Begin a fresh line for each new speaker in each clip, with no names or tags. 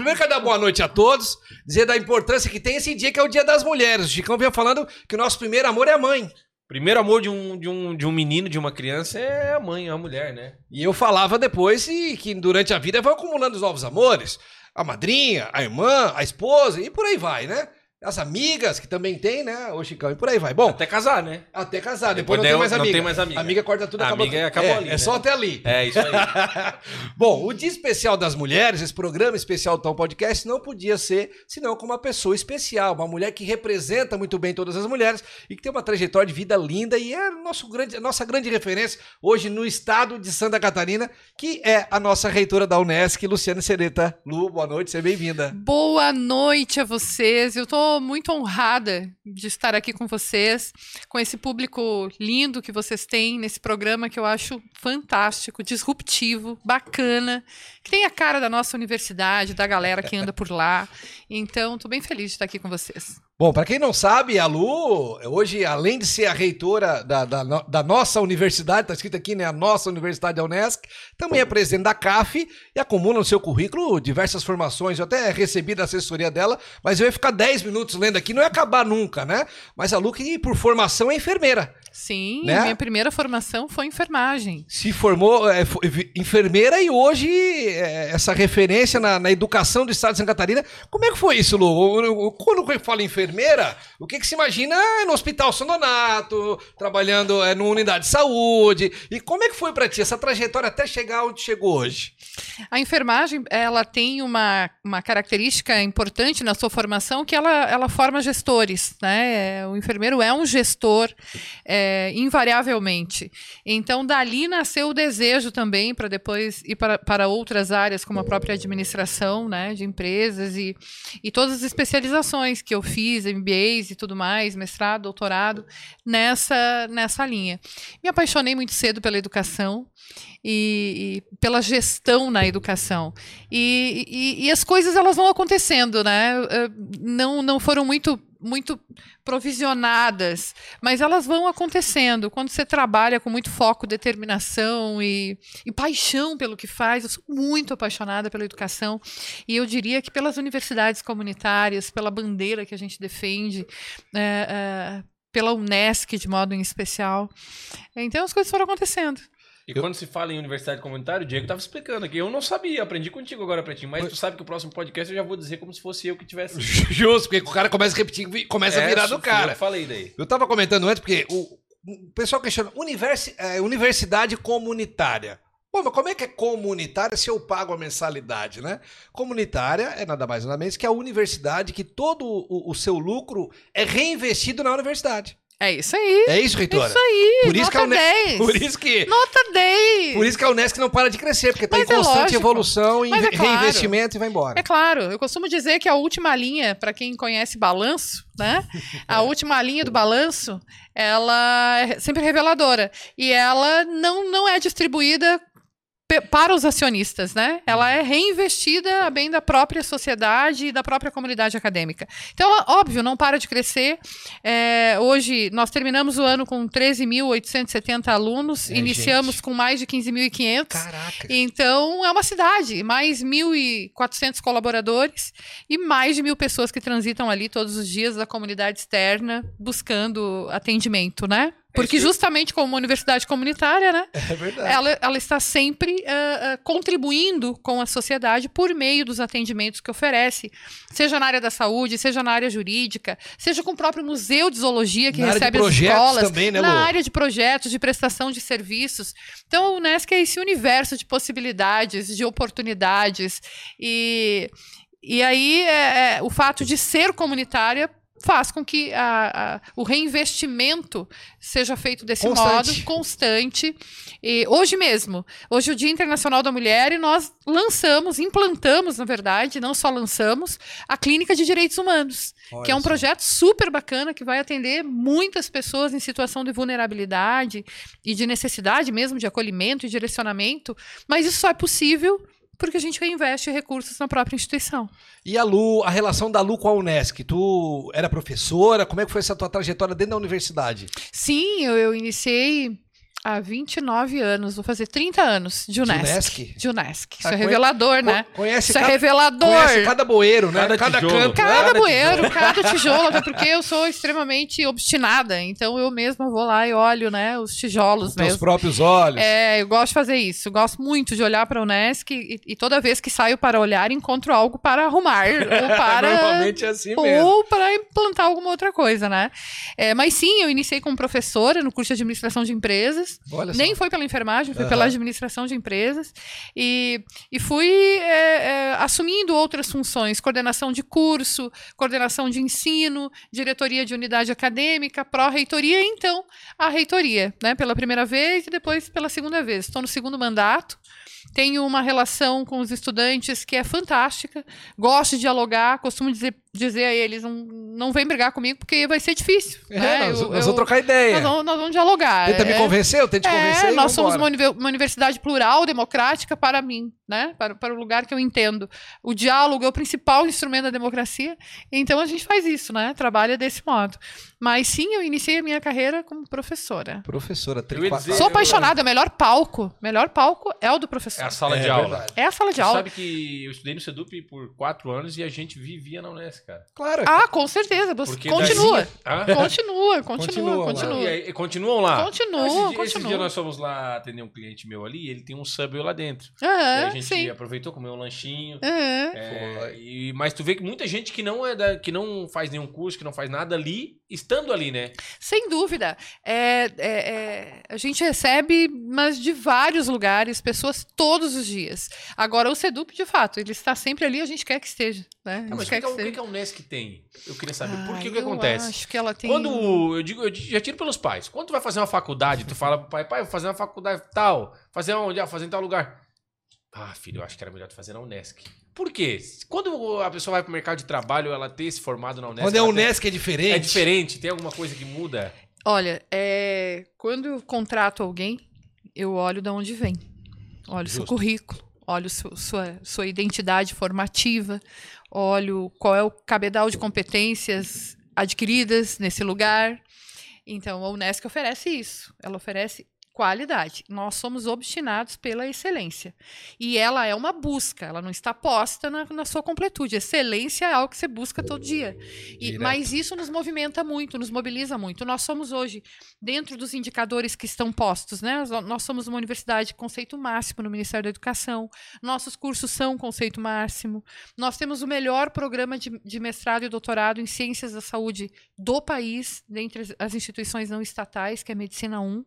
Primeiro quero dar boa noite a todos, dizer da importância que tem esse dia que é o Dia das Mulheres. O Chicão vinha falando que o nosso primeiro amor é a mãe.
Primeiro amor de um, de, um, de um menino, de uma criança, é a mãe, a mulher, né?
E eu falava depois e que durante a vida vai acumulando os novos amores. A madrinha, a irmã, a esposa e por aí vai, né? As amigas, que também tem, né? O Chicão, e por aí vai. Bom,
Até casar, né?
até casar, depois,
Depois
não, tem
não-
mais
não
amiga.
tem mais amiga.
Amiga corta tudo,
A
acabou.
amiga acabou
é,
ali,
É
né?
só até ali.
É isso aí.
Bom, o dia especial das mulheres, esse programa especial do Tom Podcast, não podia ser senão com uma pessoa especial, uma mulher que representa muito bem todas as mulheres e que tem uma trajetória de vida linda e é nosso grande, a nossa grande referência hoje no estado de Santa Catarina, que é a nossa reitora da Unesc, Luciana Sereta. Lu, boa noite, seja bem-vinda.
Boa noite a vocês. Eu muito honrada de estar aqui com vocês, com esse público lindo que vocês têm nesse programa que eu acho fantástico, disruptivo, bacana, que tem a cara da nossa universidade, da galera que anda por lá. Então, estou bem feliz de estar aqui com vocês.
Bom, para quem não sabe, a Lu, hoje, além de ser a reitora da, da, da nossa universidade, tá escrito aqui, né? A nossa Universidade da Unesc, também é presidente da CAF e acumula no seu currículo diversas formações. Eu até recebi da assessoria dela, mas eu ia ficar 10 minutos lendo aqui, não ia acabar nunca, né? Mas a Lu, que por formação é enfermeira.
Sim,
Né?
a minha primeira formação foi enfermagem.
Se formou é, foi vi- enfermeira e hoje é, essa referência na, na educação do estado de Santa Catarina. Como é que foi isso, Lu? Quando fala enfermeira, o que, que se imagina é no Hospital São Donato, trabalhando é, numa unidade de saúde. E como é que foi pra ti essa trajetória até chegar onde chegou hoje?
A enfermagem, ela tem uma, uma característica importante na sua formação que ela, ela forma gestores, né? É, O enfermeiro é um gestor, é, invariavelmente. Então, dali nasceu o desejo também para depois ir para, para outras áreas, como a própria administração, né? De empresas e, e todas as especializações que eu fiz, MBAs e tudo mais, mestrado, doutorado, nessa, nessa linha. Me apaixonei muito cedo pela educação e, e pela gestão na educação. E, e- e as coisas elas vão acontecendo, né? Eh, Não, não foram muito muito provisionadas, mas elas vão acontecendo quando você trabalha com muito foco, determinação e, e paixão pelo que faz. Eu sou muito apaixonada pela educação e eu diria que pelas universidades comunitárias, pela bandeira que a gente defende, eh, eh, pela Unesc de modo em especial. Então as coisas foram acontecendo.
E quando se fala em universidade comunitária, o Diego tava explicando aqui. Eu não sabia, aprendi contigo agora, Pretinho. Mas tu sabe que o próximo podcast eu já vou dizer como se fosse eu que tivesse.
Justo, porque o cara começa a repetir, começa a virar do
eu
cara.
que falei daí.
Eu tava comentando antes, porque o, o pessoal questiona, universi- é, universidade comunitária. Pô, mas como é que é comunitária se eu pago a mensalidade, né? Comunitária é nada mais nada menos que a universidade que todo o, o seu lucro é reinvestido na universidade.
É isso aí.
É isso, reitora?
Isso aí.
Por isso que a
nota
Une-
10.
Por isso que,
Nota 10.
por isso que a Unesc não para de crescer, porque está em
é
constante
lógico.
evolução e
é claro.
reinvestimento e vai embora.
É claro, eu costumo dizer que a última linha, para quem conhece balanço, né? A última linha do balanço, ela é sempre reveladora. E ela não, não é distribuída para os acionistas, né? Ela é reinvestida a bem da própria sociedade e da própria comunidade acadêmica. Então, ela, óbvio, não para de crescer. É, hoje, nós terminamos o ano com 13.870 alunos,
É,
iniciamos
gente.
com mais de 15.500.
Caraca.
Então, é uma cidade, mais 1.400 colaboradores e mais de mil pessoas que transitam ali todos os dias da comunidade externa buscando atendimento, né? Porque justamente como uma universidade comunitária, né?
É verdade.
Ela, ela está sempre ah, ah, contribuindo com a sociedade por meio dos atendimentos que oferece, seja na área da saúde, seja na área jurídica, seja com o próprio Museu de Zoologia que
Na
recebe as escolas,
também, né,
na área de projetos, de prestação de serviços. Então, a Unesco é esse universo de possibilidades, de oportunidades. E, e aí, é, é, o fato de ser comunitária faz com que a- a- o reinvestimento seja feito desse
Constante.
modo, constante. E hoje mesmo, hoje é o Dia Internacional da Mulher e nós lançamos, implantamos, na verdade, não só lançamos, a Clínica de Direitos Humanos, que é um
Olha só.
projeto super bacana que vai atender muitas pessoas em situação de vulnerabilidade e de necessidade mesmo de acolhimento e direcionamento, mas isso só é possível porque a gente reinveste recursos na própria instituição.
E a Lu, a relação da Lu com a Unesc? Tu era professora? Como é que foi essa tua trajetória dentro da universidade?
Sim, eu, eu iniciei Há 29 anos, vou fazer 30 anos de Unesc.
Unesc?
De Unesc. Isso
Ah,
é
conhe-
revelador, né?
Co- Conhece
Isso é
cada,
revelador.
conhece cada bueiro, né?
Cada tijolo.
canto.
Cada
cada
bueiro, cada tijolo, até porque eu sou extremamente obstinada. Então eu mesma vou lá e olho, né, os tijolos
Com
mesmo.
próprios olhos.
É, eu gosto de fazer isso. Eu gosto muito de olhar para a Unesc e, e toda vez que saio para olhar, encontro algo para arrumar ou para
Normalmente é assim mesmo.
ou para implantar alguma outra coisa, né? É, mas sim, eu iniciei como professora no curso de administração de empresas.
Olha
Nem
só.
foi pela enfermagem, foi
Aham.
pela administração de empresas. E, e fui é, é, assumindo outras funções: coordenação de curso, coordenação de ensino, diretoria de unidade acadêmica, pró-reitoria e então a reitoria, né? Pela primeira vez e depois pela segunda vez. Estou no segundo mandato. Tenho uma relação com os estudantes que é fantástica. Gosto de dialogar, costumo dizer, dizer a eles: não, não vem brigar comigo porque vai ser difícil.
É,
né?
nós,
Eu-
nós
eu-
vamos trocar ideia.
nós vamos, nós vamos dialogar.
Tenta me
É-
convencer, eu tento te convencer.
é,
e
nós somos uma, uma universidade plural, democrática para mim, né? Para, para o lugar que eu entendo. O diálogo é o principal instrumento da democracia. Então a gente faz isso, né? Trabalha desse modo. Mas sim, eu iniciei a minha carreira como professora.
Professora,
Eu ia dizer-
Sou
eu-
apaixonada, o melhor palco. Melhor palco é o do
É
professor.
a sala
É
de aula.
É a sala de
Tu
aula.
sabe que eu estudei no Sedup por quatro anos e a gente vivia na Unesco, cara.
Claro.
Ah, com certeza. Continua. Continua, continua,
Continua,
continua.
E aí, continuam lá.
Continua,
Esse dia, esse
continua.
dia nós fomos lá atender um cliente meu ali ele tem um Subway lá dentro. e a gente
sim.
aproveitou, comeu um lanchinho. É, e- mas tu vê que muita gente que não é da, que não faz nenhum curso, que não faz nada ali, estando ali, né?
Sem dúvida. É, é, é, a gente recebe, mas de vários lugares, pessoas todos os dias. Agora, o Sedup, de fato, ele está sempre ali, a gente quer que esteja. Né?
Ah,
gente
mas o que, que, é- o que que a Unesc tem? Eu queria saber. Por
Ah,
que o que
eu
acontece?
Acho que ela tem.
Quando eu digo, eu já tiro pelos pais. Quando tu vai fazer uma faculdade, tu fala pro pai, pai, vou fazer uma faculdade tal, fazer onde? Ah, fazer em tal lugar. Ah, filho, eu acho que era melhor tu fazer na Unesc. Por quê? Quando a pessoa vai pro mercado de trabalho, ela ter se formado na Unesc.
Quando é
ela tem-
Unesc é diferente.
É diferente? Tem alguma coisa que muda?
Olha, é, quando eu contrato alguém, eu olho de onde vem. Olho o seu
Justo.
currículo, olho su- sua, sua identidade formativa, olho qual é o cabedal de competências adquiridas nesse lugar. Então, a Unesc oferece isso. Ela oferece qualidade. Nós somos obstinados pela excelência. E ela é uma busca, ela não está posta na, na sua completude. Excelência é algo que você busca todo dia. E- mas isso nos movimenta muito, nos mobiliza muito. Nós somos hoje, dentro dos indicadores que estão postos, né? Nós- somos uma universidade de conceito máximo no Ministério da Educação. Nossos cursos são conceito máximo. Nós temos o melhor programa de, de mestrado e doutorado em ciências da saúde do país, dentre as- instituições não estatais, que é a Medicina 1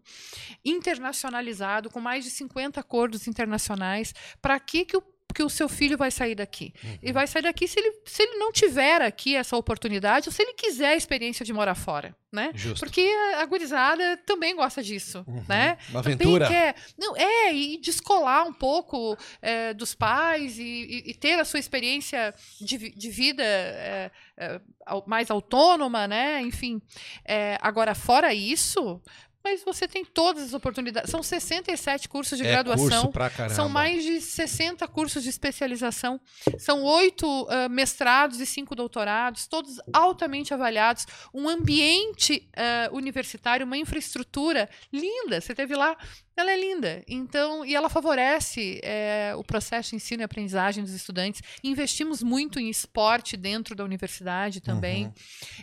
internacionalizado, com mais de 50 acordos internacionais. Para que, que, o, que o seu filho vai sair daqui? Ele vai sair daqui se ele, se ele não tiver aqui essa oportunidade, ou se ele quiser a experiência de morar fora, né?
Justo.
Porque a, gurizada também gosta disso,
Uhum.
né?
Uma
Também
aventura.
quer, não, é, e descolar um pouco é, dos pais e, e- e ter a sua experiência de, de vida é, é, mais autônoma, né? Enfim. É, agora, fora isso, mas você tem todas as oportunidades. São 67 cursos de
é
graduação.
curso pra caramba.
São mais de 60 cursos de especialização. São oito ah, mestrados e cinco doutorados, todos altamente avaliados. Um ambiente ah, universitário, uma infraestrutura linda. Você teve lá, ela é linda. Então, e ela favorece eh, o processo de ensino e aprendizagem dos estudantes. Investimos muito em esporte dentro da universidade também.
Uhum.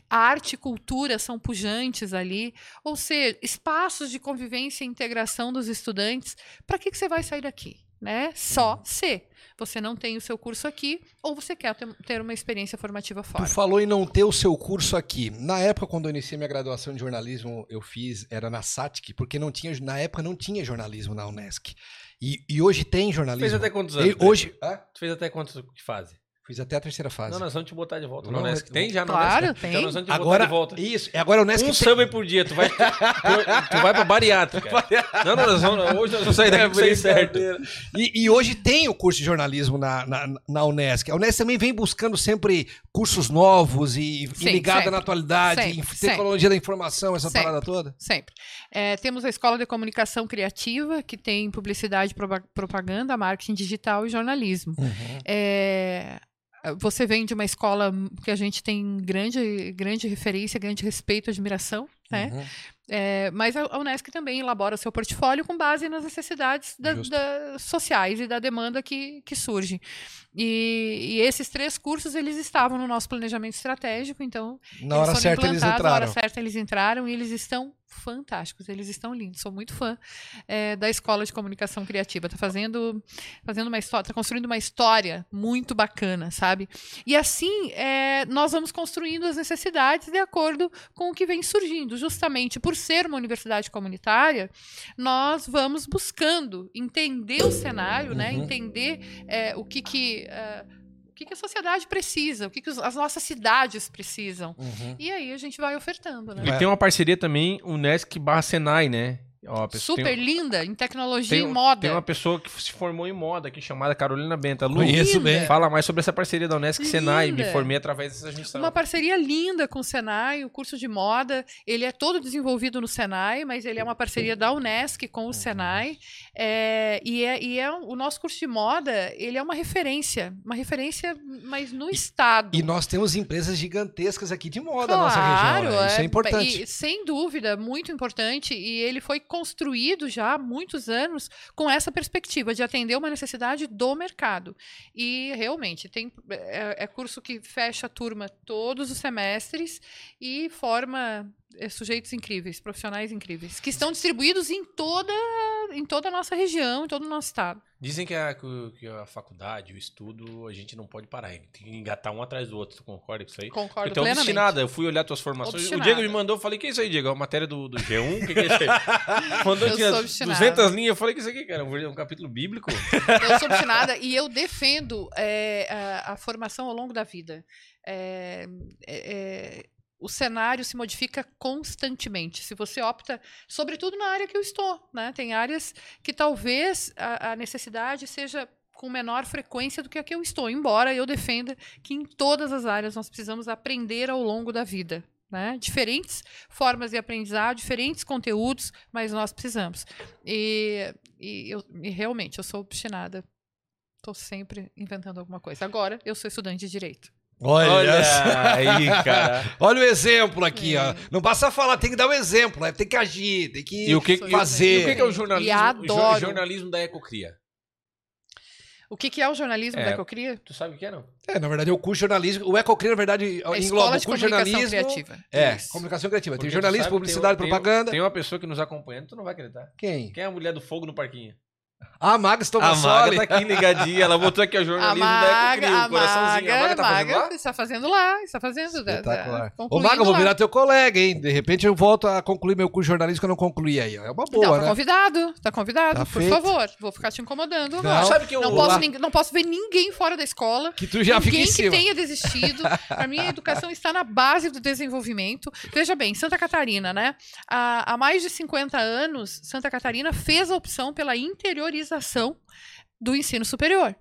A arte e cultura são pujantes ali. Ou seja, espaços de convivência e integração dos estudantes. Para que, que você vai sair daqui? Né? Só se você não tem o seu curso aqui ou você quer ter, uma experiência formativa
Tu
fora.
falou em não ter o seu curso aqui. Na época, quando eu iniciei minha graduação de jornalismo, eu fiz, era na SATIC, porque não tinha, na época não tinha jornalismo na Unesc. E, e hoje tem jornalismo.
Fez até quantos anos?
E hoje, Hã?
Tu fez até quantos que fase?
Fiz até a terceira fase.
Não, nós vamos te botar de volta.
Não,
na Unesc.
mas-
Tem já na
Claro,
Unesc?
tem.
Então nós vamos te
agora,
botar de volta.
isso, agora a Unesc
Um
tem-
samba por dia, tu vai, tu, tu vai pra bariátrica. não, não, nós vamos, hoje nós vamos sair daqui
É
aí certo.
E, e hoje tem o curso de jornalismo na, na, na Unesc. A Unesc também vem buscando sempre cursos novos e, e
Sim,
ligada
sempre.
na atualidade,
Sempre,
em
sempre.
tecnologia da informação, essa
Sempre.
parada toda.
Sempre. É, temos a Escola de Comunicação Criativa, que tem publicidade, propa- propaganda, marketing digital e jornalismo. É, você vem de uma escola que a gente tem grande, grande referência, grande respeito, admiração, né?
Uhum.
É, mas a Unesc também elabora seu portfólio com base nas necessidades da- da- sociais e da demanda que, que surge. E, e esses três cursos eles estavam no nosso planejamento estratégico, então
Na
eles
hora certa eles
implantados, Na hora
entraram.
certa eles entraram e eles estão fantásticos, eles estão lindos. Sou muito fã é, da Escola de Comunicação Criativa. Tá fazendo, fazendo uma história, tá construindo uma história muito bacana, sabe? E assim é, nós vamos construindo as necessidades de acordo com o que vem surgindo. Justamente por ser uma universidade comunitária, nós vamos buscando entender o cenário, né?
Uhum.
Entender é, o que que é, o que, que a sociedade precisa, o que, que as nossas cidades precisam.
Uhum.
E aí a gente vai ofertando, né?
E tem uma parceria também, Unesc barra Senai, né? Ó,
Super
tem,
linda em tecnologia
tem,
e moda.
Tem uma pessoa que se formou em moda aqui, chamada Carolina Benta. Lu,
Conheço
Linda.
bem.
fala mais sobre essa parceria da Unesc e Senai. Me
Linda.
formei através dessa junção.
Uma parceria linda com o Senai, o curso de moda, ele é todo desenvolvido no Senai, mas ele é uma parceria da Unesc com o Senai, é, e, é, e é o nosso curso de moda, ele é uma referência, uma referência, mas no estado.
E nós temos empresas gigantescas aqui de moda na nossa região. né? Isso é importante.
E, sem dúvida, muito importante. E ele foi construído já há muitos anos com essa perspectiva de atender uma necessidade do mercado. E realmente tem é, é curso que fecha a turma todos os semestres e forma é, sujeitos incríveis, profissionais incríveis, que estão distribuídos em toda em toda a nossa região, em todo o nosso estado.
Dizem que a, que a faculdade, o estudo, a gente não pode parar. Tem que engatar um atrás do outro. Tu concorda com isso aí?
Concordo
Então,
plenamente.
obstinada. Eu fui olhar tuas formações.
Obstinada.
O Diego me mandou, eu falei, que é isso aí, Diego? É uma matéria do, do G1? O que, que é isso aí? Mandou
Eu
tinha
sou obstinada.
200 linhas. Eu falei, que isso aqui, cara? Um capítulo bíblico?
Eu sou obstinada e eu defendo é, a, a formação ao longo da vida. É, é, é, o cenário se modifica constantemente. Se você opta, sobretudo na área que eu estou, né? Tem áreas que talvez a, a necessidade seja com menor frequência do que a que eu estou, embora eu defenda que em todas as áreas nós precisamos aprender ao longo da vida. Né? Diferentes formas de aprendizado, diferentes conteúdos, mas nós precisamos. E, e eu e realmente eu sou obstinada. Estou sempre inventando alguma coisa. Agora eu sou estudante de direito.
Olha,
Olha aí, cara.
Olha o exemplo aqui,
É.
ó. Não basta falar, tem que dar o exemplo, né? tem que agir, tem que
E o que,
Sou
e
fazer.
o que, é o jornalismo, o jornalismo da Ecocria?
O que, que é o jornalismo
É.
da Ecocria?
Tu sabe o que é, não?
É, na verdade, é o curso de jornalismo. O Ecocria, na verdade,
É
engloba o curso de
Comunicação
jornalismo.
Criativa.
É,
Isso.
comunicação criativa.
Porque
tem jornalismo,
sabe
publicidade,
tem-
propaganda.
Tem uma pessoa que nos acompanha, tu não vai acreditar.
Quem?
Quem é a mulher do fogo no parquinho?
A Maga
A
Tomassoli.
Maga tá aqui ligadinha. Ela botou aqui o
A
jornalismo da
Maga,
Ecocria.
a
O coraçãozinho. A Maga tá fazendo lá?
está fazendo lá, está fazendo. tá- tá
Espetacular. Ô,
concluindo
Maga, eu vou virar teu colega, hein? De repente eu volto a concluir meu curso de jornalismo que eu não concluí aí. É uma boa,
não, tá
né?
convidado, tá convidado,
Tá
por
feito.
favor. Vou ficar te incomodando
Não,
agora.
Sabe que eu...
Não posso, não posso ver ninguém fora da escola.
Que tu já fica
Ninguém
em
que
cima.
tenha desistido. Para mim, a educação está na base do desenvolvimento. Veja bem, Santa Catarina, né? Há, há mais de 50 anos, Santa Catarina fez a opção pela interiorização do ensino superior.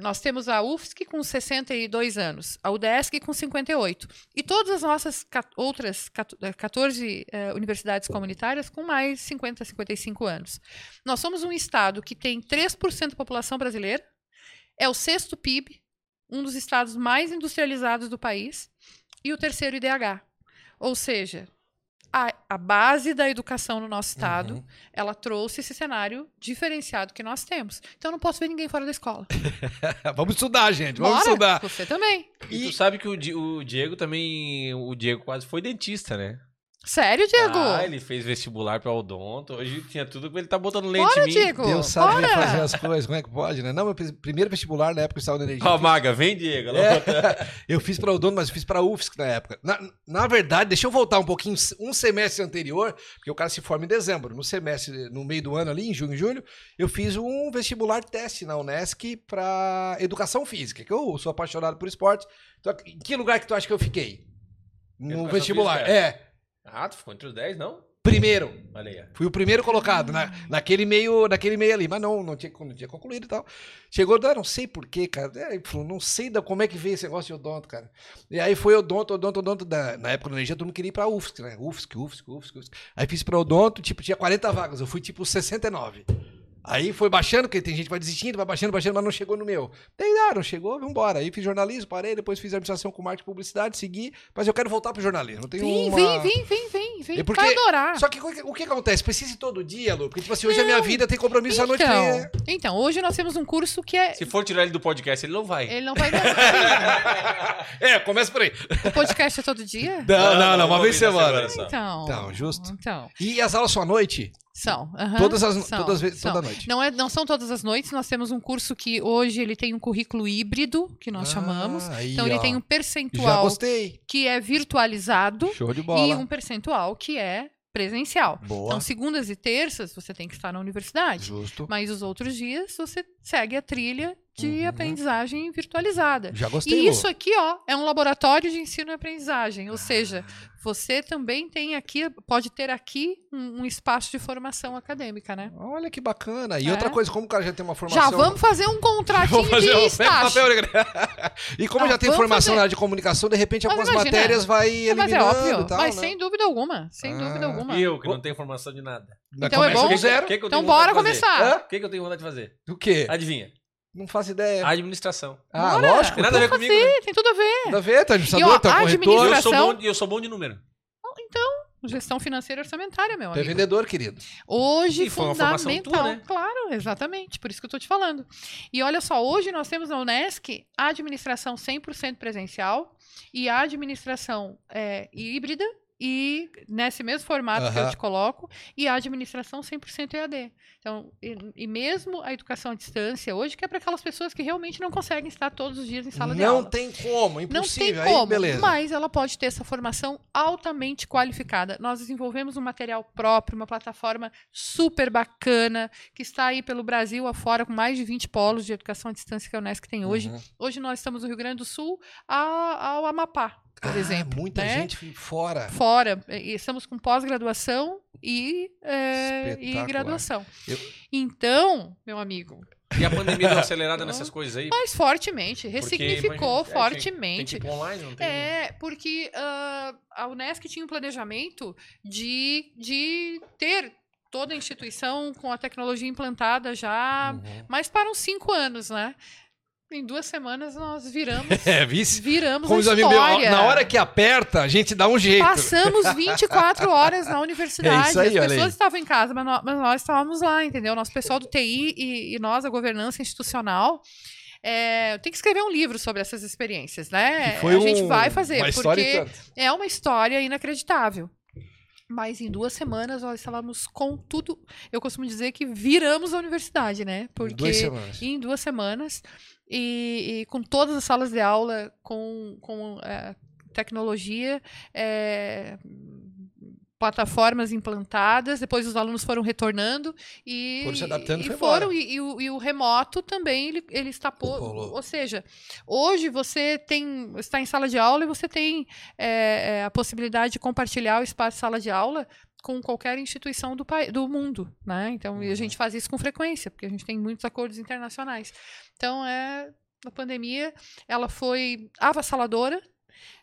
Nós temos a UFSC com 62 anos, a UDESC com 58. E todas as nossas outras cat- eh, 14 eh, universidades comunitárias com mais 50, 55 anos. Nós somos um estado que tem 3% da população brasileira, é o sexto PIB, um dos estados mais industrializados do país, e o terceiro IDH. Ou seja, a, a base da educação no nosso estado,
Uhum.
ela trouxe esse cenário diferenciado que nós temos. Então eu não posso ver ninguém fora da escola.
vamos estudar, gente. Vamos
Bora,
estudar.
Você também.
E tu sabe que o, o Diego também... O Diego quase foi dentista, né?
Sério, Diego?
Ah, ele fez vestibular pra odonto. Hoje tinha tudo pra ele tá botando lente
Bora,
em mim.
Diego.
Deus sabe
bora.
fazer as coisas, como é que pode, né? Não, meu pri- primeiro vestibular na época eu estava na energia.
Ó, Maga, vem, Diego.
É. Eu fiz para Odonto, mas eu fiz para UFSC na época. Na, na verdade, deixa eu voltar um pouquinho, um semestre anterior, porque o cara se forma em dezembro. No semestre, no meio do ano ali, em junho e julho, eu fiz um vestibular teste na Unesc para educação física, que eu sou apaixonado por esporte. Então, em que lugar que tu acha que eu fiquei? No
Educação
vestibular.
física?
É,
Ah, tu ficou entre os 10, não?
primeiro.
Olha aí.
Fui o primeiro colocado na, naquele meio naquele meio ali, mas não, não tinha, não tinha concluído e tal. Chegou, ah, não sei porquê, cara. É, ele falou, não sei da, como é que veio esse negócio de odonto, cara. E aí foi odonto, odonto, odonto. Da, na época da energia, todo mundo queria ir pra UFSC, né? UFSC, UFSC, UFSC, UFSC. Aí fiz pra odonto, tipo, tinha 40 vagas. Eu fui tipo 69. Aí foi baixando, porque tem gente que vai desistindo, vai baixando, baixando, mas não chegou no meu. Daí, ah, não chegou, vambora. Aí fiz jornalismo, parei, depois fiz administração com marketing e publicidade, segui, mas eu quero voltar pro jornalismo. Não tenho
Vem,
uma...
vem, vem, vem, vem, vem.
É porque-
Vai adorar.
Só que o que- acontece? Precisa ir todo dia, Lu? Porque, tipo assim, hoje a minha vida tem compromisso à noite.
Então,
é-
então, hoje nós temos um curso que é.
Se for tirar ele do podcast, ele não vai.
Ele não vai.
É, começa por aí.
o podcast é todo dia?
Não, não, não, uma
uma
vez por
na
semana.
semana.
Então.
Então, justo.
Então,
E as aulas são à noite?
São. aham,
Todas as,
são,
todas, ve-
são.
toda noite.
Não, é, não são todas as noites, nós temos um curso que hoje ele tem um currículo híbrido, que nós
Ah,
chamamos.
aí,
Então ele
ó.
tem um percentual que é virtualizado
Show de
e
bola.
um percentual que é presencial.
Boa.
Então, segundas e terças você tem que estar na universidade.
Justo.
Mas os outros dias você segue a trilha de
Uhum.
aprendizagem virtualizada.
Já gostei.
E
Lu.
isso aqui, ó, é um laboratório de ensino e aprendizagem. Ou seja, você também tem aqui, pode ter aqui um, um espaço de formação acadêmica, né?
Olha que bacana. E
É.
outra coisa, como o cara já tem uma formação.
Já vamos fazer um contratinho
Vamos fazer
de
um- pega o
estágio.
papel? E como
Não,
já tem formação
fazer.
na área de comunicação, de repente
Mas
algumas
imagina,
matérias vai
Mas é
eliminando
óbvio,
e tal,
mas
né?
sem dúvida alguma, sem
Ah.
dúvida alguma.
E eu, que não tenho formação de nada.
Mas
Então é bom?
que que
Então
tenho vontade
bora começar.
O que que eu tenho vontade de fazer?
O quê?
Adivinha?
Não faço ideia.
Administração.
Ah,
Bora.
lógico.
Tem nada a ver comigo. né?
tem tudo a ver.
Nada a ver, tá administrador,
ó,
tá
a
E
corretor.
eu sou, bom, e eu sou bom de número.
Gestão financeira e orçamentária, meu
Tu é
amigo.
vendedor, querido.
Hoje,
E foi uma formação
fundamental.
tua, né?
Claro, exatamente. Por isso que eu tô te falando. E olha só, hoje nós temos na Unesc a administração 100% presencial e a administração é, híbrida e nesse mesmo formato que eu te coloco e a administração 100% EAD. Então, e, e mesmo a educação à distância hoje, que é para aquelas pessoas que realmente não conseguem estar todos os dias em sala de
Não
aula.
tem como,
Não tem
impossível.
como,
Aí, beleza.
mas ela pode ter essa formação altamente qualificada. Nós desenvolvemos um material próprio, uma plataforma super bacana, que está aí pelo Brasil afora, com mais de 20 polos de educação à distância que a Unesc tem hoje.
Uhum.
Hoje nós estamos do Rio Grande do Sul a- ao Amapá, por
Ah,
exemplo.
Muita
né?
gente fora.
Fora, e estamos com pós-graduação e, é, e graduação.
Eu-
Então, meu amigo,
E a pandemia deu acelerada nessas coisas aí?
mais fortemente,
Porque,
ressignificou
imagina, é, Tem
fortemente.
ir pro online, não tem?
É, porque ah, a Unesc tinha um planejamento de, de ter toda a instituição com a tecnologia implantada já,
Uhum.
mas para uns cinco anos, né? Em duas semanas nós viramos,
É, vice.
viramos
Como
a história.
na hora que aperta, a gente dá um jeito.
Passamos 24 horas na universidade.
É isso aí,
As
olha
pessoas
aí.
estavam em casa, mas nós, mas nós estávamos lá, entendeu? Nosso pessoal do TI e, e nós, a governança institucional. É, eu tenho que escrever um livro sobre essas experiências, né? A gente
um-
vai fazer, porque é uma história inacreditável. Mas em duas semanas nós estávamos com tudo. Eu costumo dizer que viramos a universidade, né? Porque
Duas
em duas semanas e, e com todas as salas de aula com, com é, tecnologia, é, plataformas implantadas, depois os alunos foram retornando e
Foram se adaptando e
foram e, e o, e o remoto também ele, ele está
Rolou.
ou seja hoje você tem está em sala de aula e você tem é, é, a possibilidade de compartilhar o espaço de sala de aula com qualquer instituição do, pai, do mundo, né? Então, e a
Uhum.
gente faz isso com frequência, porque a gente tem muitos acordos internacionais. Então, é, a pandemia, ela foi avassaladora,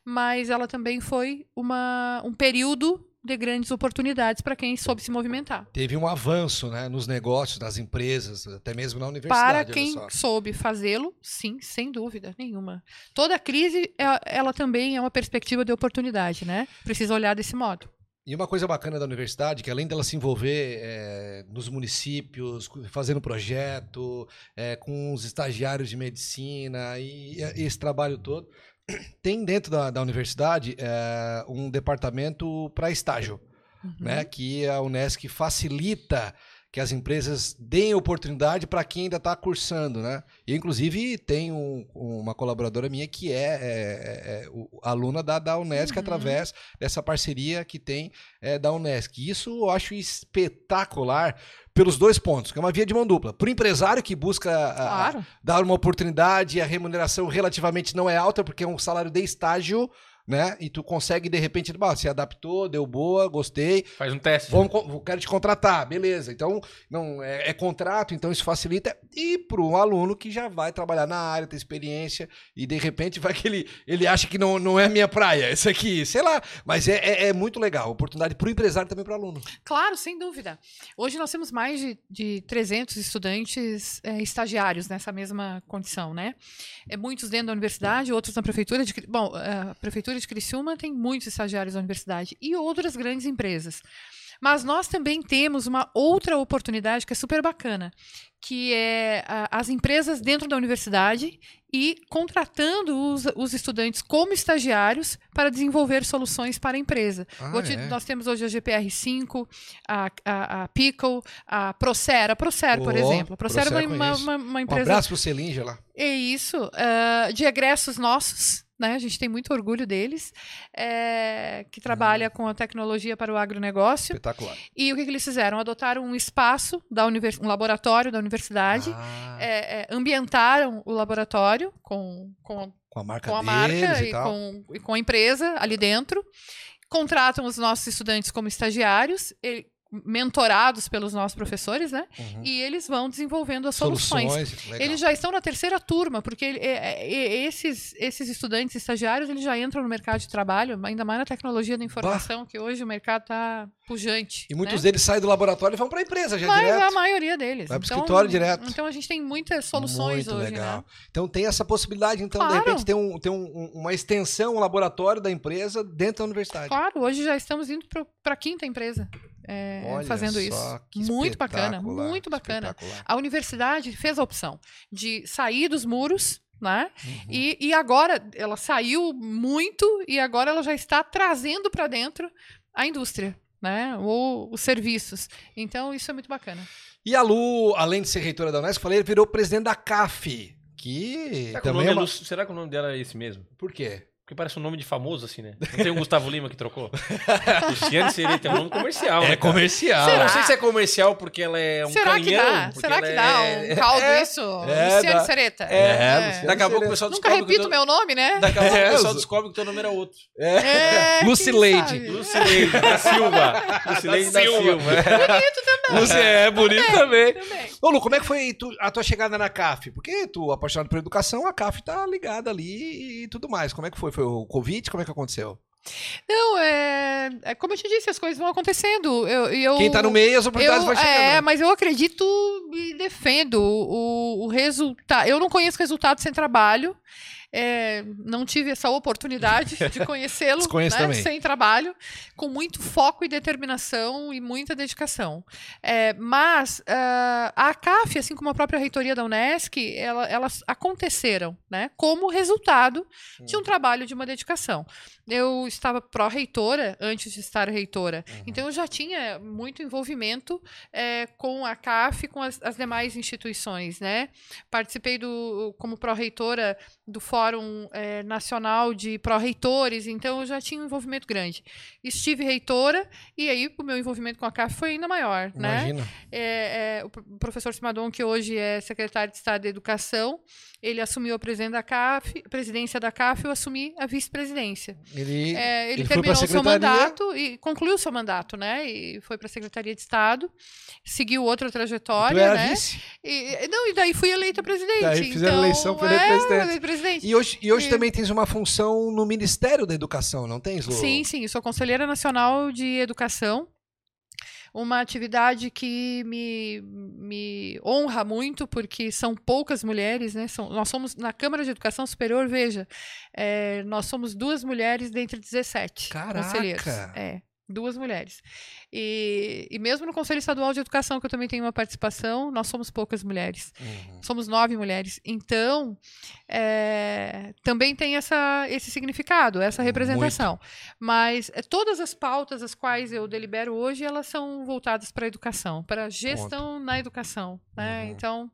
mas ela também foi uma, um período de grandes oportunidades para quem soube se movimentar.
Teve um avanço né, nos negócios, nas empresas, até mesmo na universidade.
Para quem soube fazê-lo, sim, sem dúvida nenhuma. Toda crise, é- ela também é uma perspectiva de oportunidade, né? Precisa olhar desse modo.
E uma coisa bacana da universidade, que além dela se envolver eh, nos municípios, fazendo projeto, eh, com os estagiários de medicina e, e esse trabalho todo, tem dentro da, da universidade eh, um departamento para estágio,
Uhum.
né? Que a Unesc facilita que as empresas deem oportunidade para quem ainda está cursando, né? E, inclusive, tem um- uma colaboradora minha que é, é- é- é aluna da, da Unesc
Uhum.
através dessa parceria que tem é, da Unesc. Isso eu acho espetacular pelos dois pontos, que é uma via de mão dupla. Para o empresário que busca a- a-
Claro.
dar uma oportunidade e a remuneração relativamente não é alta, porque é um salário de estágio, né? E tu consegue, de repente, bah, se adaptou, deu boa, gostei.
Faz um teste.
Vamos, con- quero te contratar, beleza. Então, não é, é contrato, então isso facilita. E para um aluno que já vai trabalhar na área, tem experiência, e de repente vai que ele, ele acha que não, não é minha praia, isso aqui, sei lá. Mas é, é, é muito legal. Oportunidade para o empresário e também para o aluno.
Claro, sem dúvida. Hoje nós temos mais de, de 300 estudantes eh, estagiários nessa mesma condição, né? É, muitos dentro da universidade, outros na prefeitura de... Bom, eh, a prefeitura de Criciúma tem muitos estagiários da universidade e outras grandes empresas. Mas nós também temos uma outra oportunidade que é super bacana, que é a- as empresas dentro da universidade e contratando os, os estudantes como estagiários para desenvolver soluções para a empresa.
Ah,
te-
é?
Nós temos hoje a GPR5, a, a, a Pickle, a Procer. A Procer, por
Oh,
exemplo. A Procer,
Procer
é uma, uma, uma- uma
Um
empresa.
abraço pro Celinja lá.
É isso. ah, de egressos nossos, né? A gente tem muito orgulho deles, é, que trabalha com a tecnologia para o agronegócio.
Espetacular.
E o que, que eles fizeram? Adotaram um espaço, da univers... um laboratório da universidade,
Ah,
é, é, ambientaram o laboratório com, com
com a marca
com a marca
e
e com, e com a empresa ali dentro. Contratam os nossos estudantes como estagiários, e- mentorados pelos nossos professores, né?
Uhum.
E eles vão desenvolvendo as soluções.
legal.
Eles já estão na terceira turma, porque ele- é- é- é- esses, esses estudantes estagiários eles já entram no mercado de trabalho, ainda mais na tecnologia da informação, que hoje o mercado está pujante.
E muitos
né?
deles saem do laboratório e vão para a empresa já
Mas
direto.
a maioria deles.
Vai pro
então,
escritório direto.
Então a gente tem muitas soluções
Muito
hoje,
legal.
né?
Então tem essa possibilidade, então, de
Claro.
repente, ter, um, ter um- uma extensão, um laboratório da empresa dentro da universidade.
Claro, hoje já estamos indo para a quinta empresa é, fazendo
só,
isso.
que
Muito bacana, muito bacana. A universidade fez a opção de sair dos muros, né?
Uhum.
E, e agora ela saiu muito e agora ela já está trazendo para dentro a indústria, né? Ou os serviços. Então isso é muito bacana.
E a Lu, além de ser reitora da Unesco, falei, virou presidente da CAF, que
Será que, o
também é
é
uma...
Lu- será que o nome dela é esse mesmo?
Por quê?
Porque parece um nome de famoso, assim, né? Não tem o Gustavo Lima que trocou? Luciane seria tem um nome comercial. né, cara?
comercial.
Eu não sei se é comercial porque ela é um
Será que
canhão.
dá?
porque
Será que dá
é-
um caldo
É,
isso?
é,
Luciane
dá.
Sereta.
É, Luciane
Daqui a pouco o
Sereta.
pessoal
Nunca
descobre que
repito
o teu...
meu nome, né?
Daqui a pouco
É,
o pessoal
os-
descobre que o teu nome era outro.
É, quem
Lucileide.
Lucileide da Silva. Lucileide da
Silva.
Silva.
Você é bonito também.
Também.
Ô, Lu, como é que foi tu- a tua chegada na CAF? Porque tu, apaixonado por educação, a CAF tá ligada ali e tudo mais. Como é que foi? Foi o Covid? Como é que aconteceu?
Não, é, é como eu te disse, as coisas vão acontecendo. Eu, eu,
Quem tá no meio, as oportunidades
eu,
vão chegando.
É, mas eu acredito e defendo o, o resultado. Eu não conheço resultado sem trabalho. É, não tive essa oportunidade de conhecê-lo né, sem trabalho, com muito foco e determinação e muita dedicação. É, mas ah, a CAF, assim como a própria reitoria da Unesc, ela- elas aconteceram né, como resultado de um trabalho de uma dedicação. Eu estava pró-reitora antes de estar reitora, então eu já tinha muito envolvimento é, com a CAF, com as, as demais instituições, né? Participei do como pró-reitora do Fórum é, Nacional de Pró-Reitores, então eu já tinha um envolvimento grande. Estive reitora e aí o meu envolvimento com a CAF foi ainda maior, né?
Imagina.
É, é, o pro- professor Simadon, que hoje é secretário de Estado da Educação, ele assumiu a presidência da CAF, presidência da CAF, eu assumi a vice-presidência.
Ele,
É, ele,
ele
terminou o seu mandato e concluiu o seu mandato, né? E foi para a Secretaria de Estado, seguiu outra trajetória,
era
né?
vice.
E, não, e daí fui eleita presidente.
Daí fizeram
então,
eleição, eleita
é,
presidente.
eleita presidente.
E hoje, e hoje
E-
também tens uma função no Ministério da Educação, não tens, Lu?
Sim, sim, sou conselheira nacional de educação. Uma atividade que me, me honra muito, porque são poucas mulheres, né? São, nós somos, na Câmara de Educação Superior, veja, é, nós somos duas mulheres dentre 17
Caraca!
conselheiros. É, duas mulheres. E, e mesmo no Conselho Estadual de Educação, que eu também tenho uma participação, nós somos poucas mulheres.
Uhum.
Somos nove mulheres. Então, é, também tem essa, esse significado, essa representação. Mas é, todas as pautas as quais eu delibero hoje, elas são voltadas para a educação, para a gestão na educação. Né?
Uhum.
Então,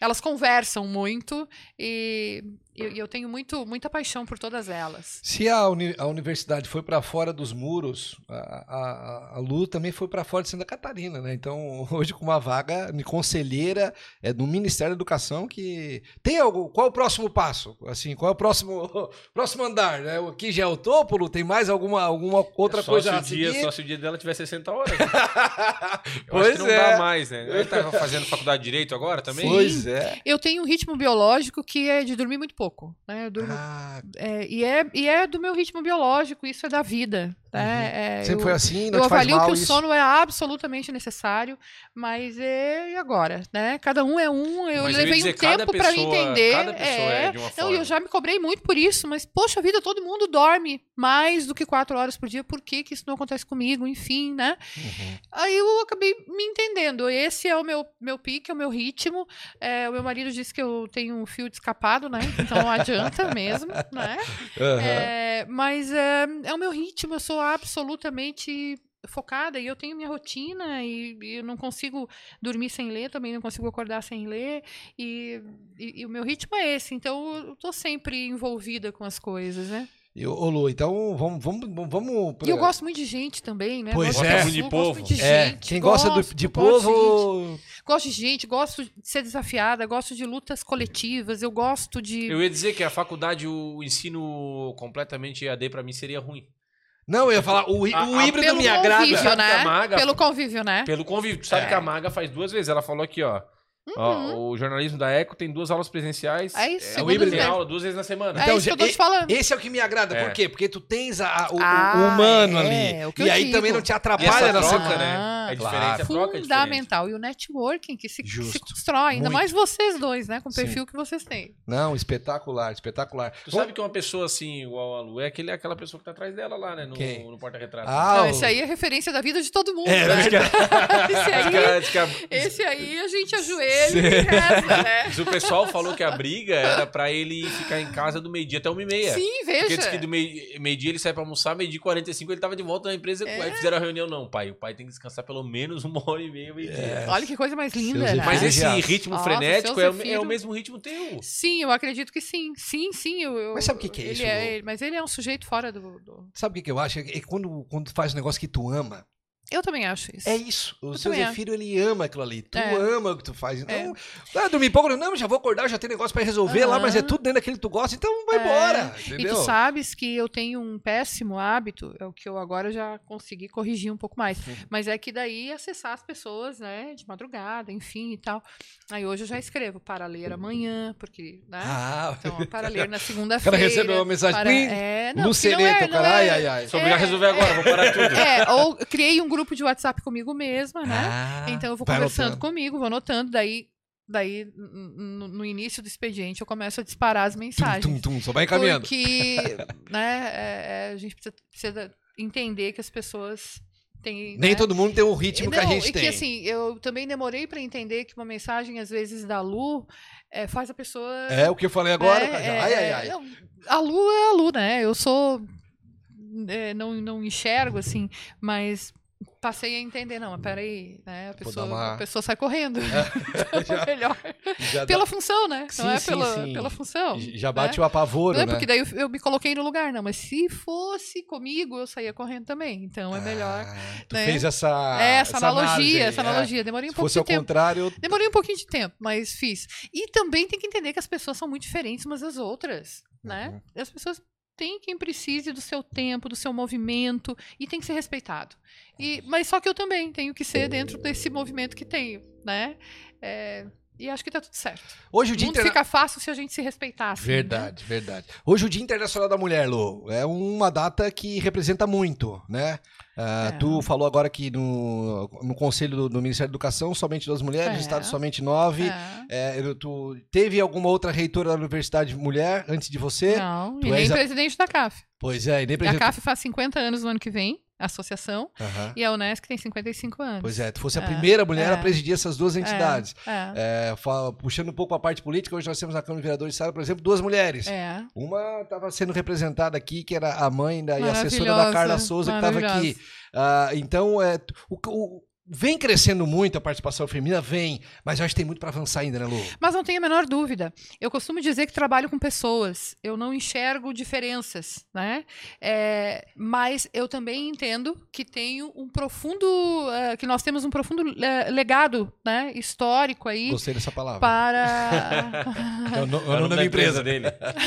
elas conversam muito e eu, e eu tenho muito, muita paixão por todas elas.
Se a, uni- a universidade foi para fora dos muros, a, a- a Lu também foi para fora de Santa Catarina, né? Então, hoje com uma vaga de conselheira é, do Ministério da Educação que tem algo. Qual é o próximo passo? Assim, qual é o próximo próximo andar? Né? Aqui já é o topo? Tem mais alguma, alguma outra
só
coisa
se
a
dia,
seguir?
Só se o dia dela tiver 60 horas. Eu
Pois
acho que não
é.
dá mais, né? Ele tá fazendo faculdade de Direito agora também?
Pois é.
Eu tenho um ritmo biológico que é de dormir muito pouco. Né? Eu durmo,
Ah,
é, e, é, e é do meu ritmo biológico, isso é da vida. Né? É,
Uhum. sempre
eu,
foi assim, não
eu
te faz
avalio
mal
que o
isso.
sono é absolutamente necessário, mas é, e agora? Né? Cada um é um, eu
Mas eu
levei
dizer,
um tempo para me entender.
cada pessoa é de uma
Não,
forma.
eu já me cobrei muito por isso, mas poxa vida, todo mundo dorme mais do que quatro horas por dia, por que, que isso não acontece comigo? Enfim, né?
Uhum.
Aí eu acabei me entendendo. Esse é o meu, meu pique, é o meu ritmo. É, o meu marido disse que eu tenho um fio de escapado, né? Então não adianta mesmo, né?
Aham.
É, mas é, é o meu ritmo, eu sou absolutamente focada e eu tenho minha rotina e, e eu não consigo dormir sem ler, também não consigo acordar sem ler e, e- e o meu ritmo é esse, então eu tô sempre envolvida com as coisas, né?
E, ô, Lu, então vamos. vamos, vamos
E eu gosto muito de gente também, né?
Pois
gosto
é.
de
gosto
povo.
muito de
É,
gente,
quem gosta do-
gosto,
de
gosto gente.
povo.
Gosto de gente, gosto de ser desafiada, gosto de lutas coletivas, eu gosto de.
Eu ia dizer que a faculdade, o ensino completamente EAD pra mim seria ruim.
Não, eu ia falar, o, hí-
A-
o
a-
híbrido
pelo
me agrada.
convívio,
Sabe que
né?
a Maga-
Pelo convívio, né?
Pelo convívio. Tu sabe
É.
que a Maga faz duas vezes. Ela falou aqui, ó. Ó,
Uhum.
o jornalismo da Eco tem duas aulas presenciais.
É isso,
É, o híbrido tem aula duas vezes na semana.
É
Então,
isso que eu tô te falando.
Esse é o que me agrada.
É.
Por quê? Porque tu tens a- a- o, o
Ah,
humano
é,
ali.
o que
E aí
digo.
também não te atrapalha na
troca,
semana.
né?
Ah,
É
claro.
diferente, a troca é diferente.
Fundamental. E o networking que se, que se constrói, ainda
Muito.
mais vocês dois, né? Com o
Sim.
perfil que vocês têm.
Não, espetacular, espetacular.
Tu sabe que uma pessoa assim, igual a Lu, é aquele, aquela pessoa que tá atrás dela lá, né? No,
Quem?
no porta-retrato.
Ah,
Não,
o-
esse aí é referência da vida de todo mundo.
É,
né? esse, aí, esse aí a gente ajoelha e reza, né?
diz o pessoal falou que a briga era pra ele ficar em casa do meio-dia até uma e meia.
Sim,
Porque diz
veja.
que do meio- meio-dia ele sai pra almoçar, meio-dia e 45 ele tava de volta na empresa.
É.
Aí fizeram a reunião. Não, pai, o pai tem que descansar pelo menos uma hora e meia, meio-dia.
É.
Olha que coisa mais linda,
Seus
né?
Mas esse ritmo
Nossa,
frenético
seu
é, o-
Zefiro.
é o mesmo ritmo teu.
Sim, eu acredito que sim. Sim, sim. eu- eu-
Mas sabe o que que é
ele
isso,
É, mas ele é um sujeito fora do. do-
Sabe o que, que eu acho? É que quando, quando tu faz um negócio que tu ama,
Eu também acho isso.
é isso. O
Eu
seu
também acho.
Zefiro, ele ama aquilo ali. Tu
É.
ama o que tu faz. Então, ah, dormir pouco, não, já vou acordar, já tem negócio pra resolver lá,
Aham.
mas é tudo dentro daquele que tu gosta, então vai
É.
embora.
E
Entendeu?
tu sabes que eu tenho um péssimo hábito, é o que eu agora já consegui corrigir um pouco mais.
Uhum.
Mas é que daí acessar as pessoas, né, de madrugada, enfim e tal. Aí hoje eu já escrevo para ler amanhã, porque, né?
Ah,
Então, para ler na
o cara
segunda-feira.
recebeu uma mensagem.
para- É, não,
Lucereta,
não é- não
cara.
é-
Ai, ai, ai.
Sou obrigado a resolver agora, vou parar tudo.
É, ou criei um grupo de WhatsApp comigo mesma, né?
Ah,
Então eu vou conversando comigo, vou anotando, daí, daí no início do expediente eu começo a disparar as mensagens.
Tum, tum, tum, só vai encaminhando.
Porque, né, é- é, a gente precisa, precisa entender que as pessoas têm.
Nem
né,
todo mundo tem o ritmo que a
não,
gente
e
tem.
que assim, eu também demorei para entender que uma mensagem, às vezes, da Lu é, faz a pessoa.
É o que eu falei agora,
é, é,
ai, ai, ai.
não, a Lu é a Lu, né? Eu sou. é, não, não enxergo, assim, mas passei a entender, não, mas peraí, né? A pessoa,
uma-
a pessoa sai correndo.
Já-
melhor.
Já, dá-
Pela função, né?
Sim,
não é
sim,
pela,
sim.
pela função.
já bate
né?
o apavoro,
Não é
né?
porque daí eu, eu me coloquei no lugar, não. Mas se fosse comigo, eu saía correndo também. Então é melhor.
Ah, tu
né?
fez essa.
é, essa, analogia,
análise
essa
é.
analogia. Demorei um
Se
pouco
fosse
de
ao
tempo.
contrário,
Demorei um pouquinho de tempo, mas fiz. E também tem que entender que as pessoas são muito diferentes umas das outras, né?
Uhum.
E As pessoas têm quem precise do seu tempo, do seu movimento e tem que ser respeitado. E, mas só que eu também tenho que ser dentro desse movimento que tenho, né? É, e acho que tá tudo certo.
hoje o
O
Dia
mundo
Interna-
fica fácil se a gente se respeitar. assim, né?
Verdade, verdade. Hoje o Dia Internacional da Mulher, Lu, é uma data que representa muito, né? Ah,
É.
Tu falou agora que no, no Conselho do, do Ministério da Educação, somente duas mulheres, no
É.
Estado somente nove.
É.
É, tu teve alguma outra reitora da universidade mulher antes de você?
Não,
tu
e nem
a-
presidente da CAF.
Pois é, e nem
A
presidente-
CAF faz 50 anos no ano que vem, a associação,
Aham.
e a Unesc tem 55 anos.
Pois é, tu fosse a
É,
primeira mulher a
é.
presidir essas duas entidades.
É,
É, puxando um pouco a parte política, hoje nós temos na Câmara de Vereadores de Sara, por exemplo, duas mulheres.
é.
Uma estava sendo representada aqui, que era a mãe da, e assessora da Carla Souza, que estava aqui. Ah, então, é, o, o- vem crescendo muito a participação feminina, vem, mas eu acho que tem muito para avançar ainda, né, Lu?
Mas não tenho a menor dúvida. Eu costumo dizer que trabalho com pessoas. Eu não enxergo diferenças, né? É, mas eu também entendo que tenho um profundo, uh, que nós temos um profundo uh, legado, né, histórico aí.
Gostei dessa palavra.
Para.
é o, no, é o nome da empresa dele.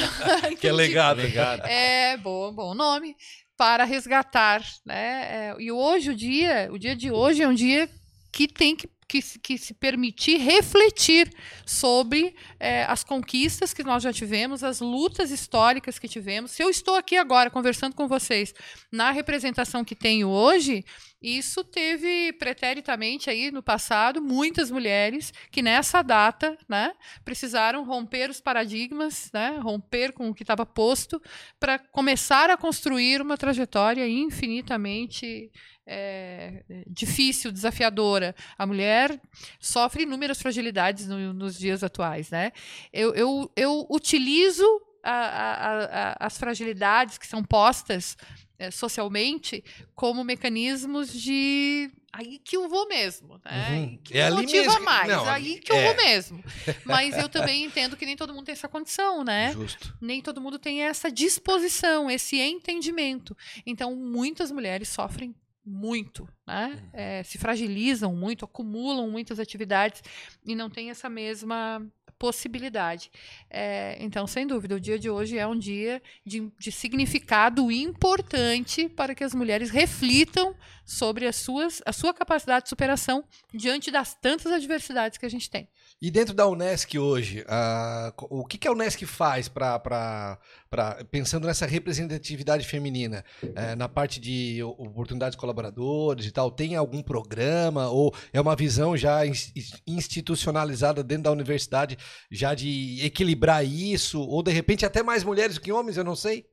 que é legado. legado.
É bom, bom nome para resgatar, né? É, e hoje o dia, o dia de hoje é um dia que tem que que, que, se permitir refletir sobre é, as conquistas que nós já tivemos, as lutas históricas que tivemos. Se eu estou aqui agora conversando com vocês na representação que tenho hoje, isso teve preternitamente aí no passado muitas mulheres que nessa data, né, precisaram romper os paradigmas, né, romper com o que estava posto para começar a construir uma trajetória infinitamente é, difícil, desafiadora. A mulher sofre inúmeras fragilidades no, nos dias atuais, né? Eu, eu, eu utilizo a, a, a, as fragilidades que são postas é, socialmente como mecanismos de aí que eu vou mesmo, né? Uhum. Que é motiva mesmo. mais, Não, aí que é. eu vou mesmo. Mas eu também entendo que nem todo mundo tem essa condição, né?
Justo.
Nem todo mundo tem essa disposição, esse entendimento. Então, muitas mulheres sofrem muito, né? Uhum. É, se fragilizam muito, acumulam muitas atividades e não tem essa mesma possibilidade. É, então, sem dúvida, o dia de hoje é um dia de, de, significado importante para que as mulheres reflitam sobre as suas, a sua capacidade de superação diante das tantas adversidades que a gente tem.
E dentro da Unesc hoje, uh, o que, que a Unesc faz para pensando nessa representatividade feminina, uh, na parte de oportunidades de colaboradores e tal, tem algum programa ou é uma visão já institucionalizada dentro da universidade, já de equilibrar isso, ou de repente até mais mulheres do que homens, eu não sei?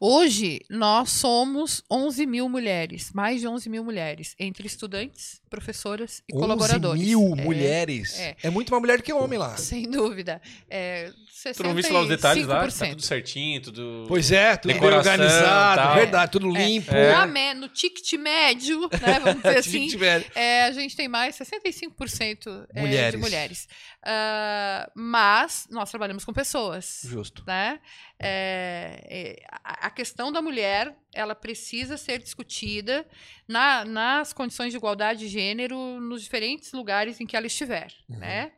Hoje, nós somos 11 mil mulheres, mais de 11 mil mulheres, entre estudantes, professoras e 11 colaboradores.
mil é, mulheres? É. é. muito mais mulher do que homem lá.
Sem dúvida. É,
tu não viste lá os detalhes lá? Tá tudo certinho, tudo...
Pois é, tudo bem organizado, tal. verdade, tudo
é.
limpo.
É. no ticket médio, né, vamos dizer assim, é, a gente tem mais 65% é, mulheres. de mulheres. Uh, mas nós trabalhamos com pessoas.
Justo.
Né? É, é, a questão da mulher ela precisa ser discutida na, nas condições de igualdade de gênero nos diferentes lugares em que ela estiver. Uhum. Né?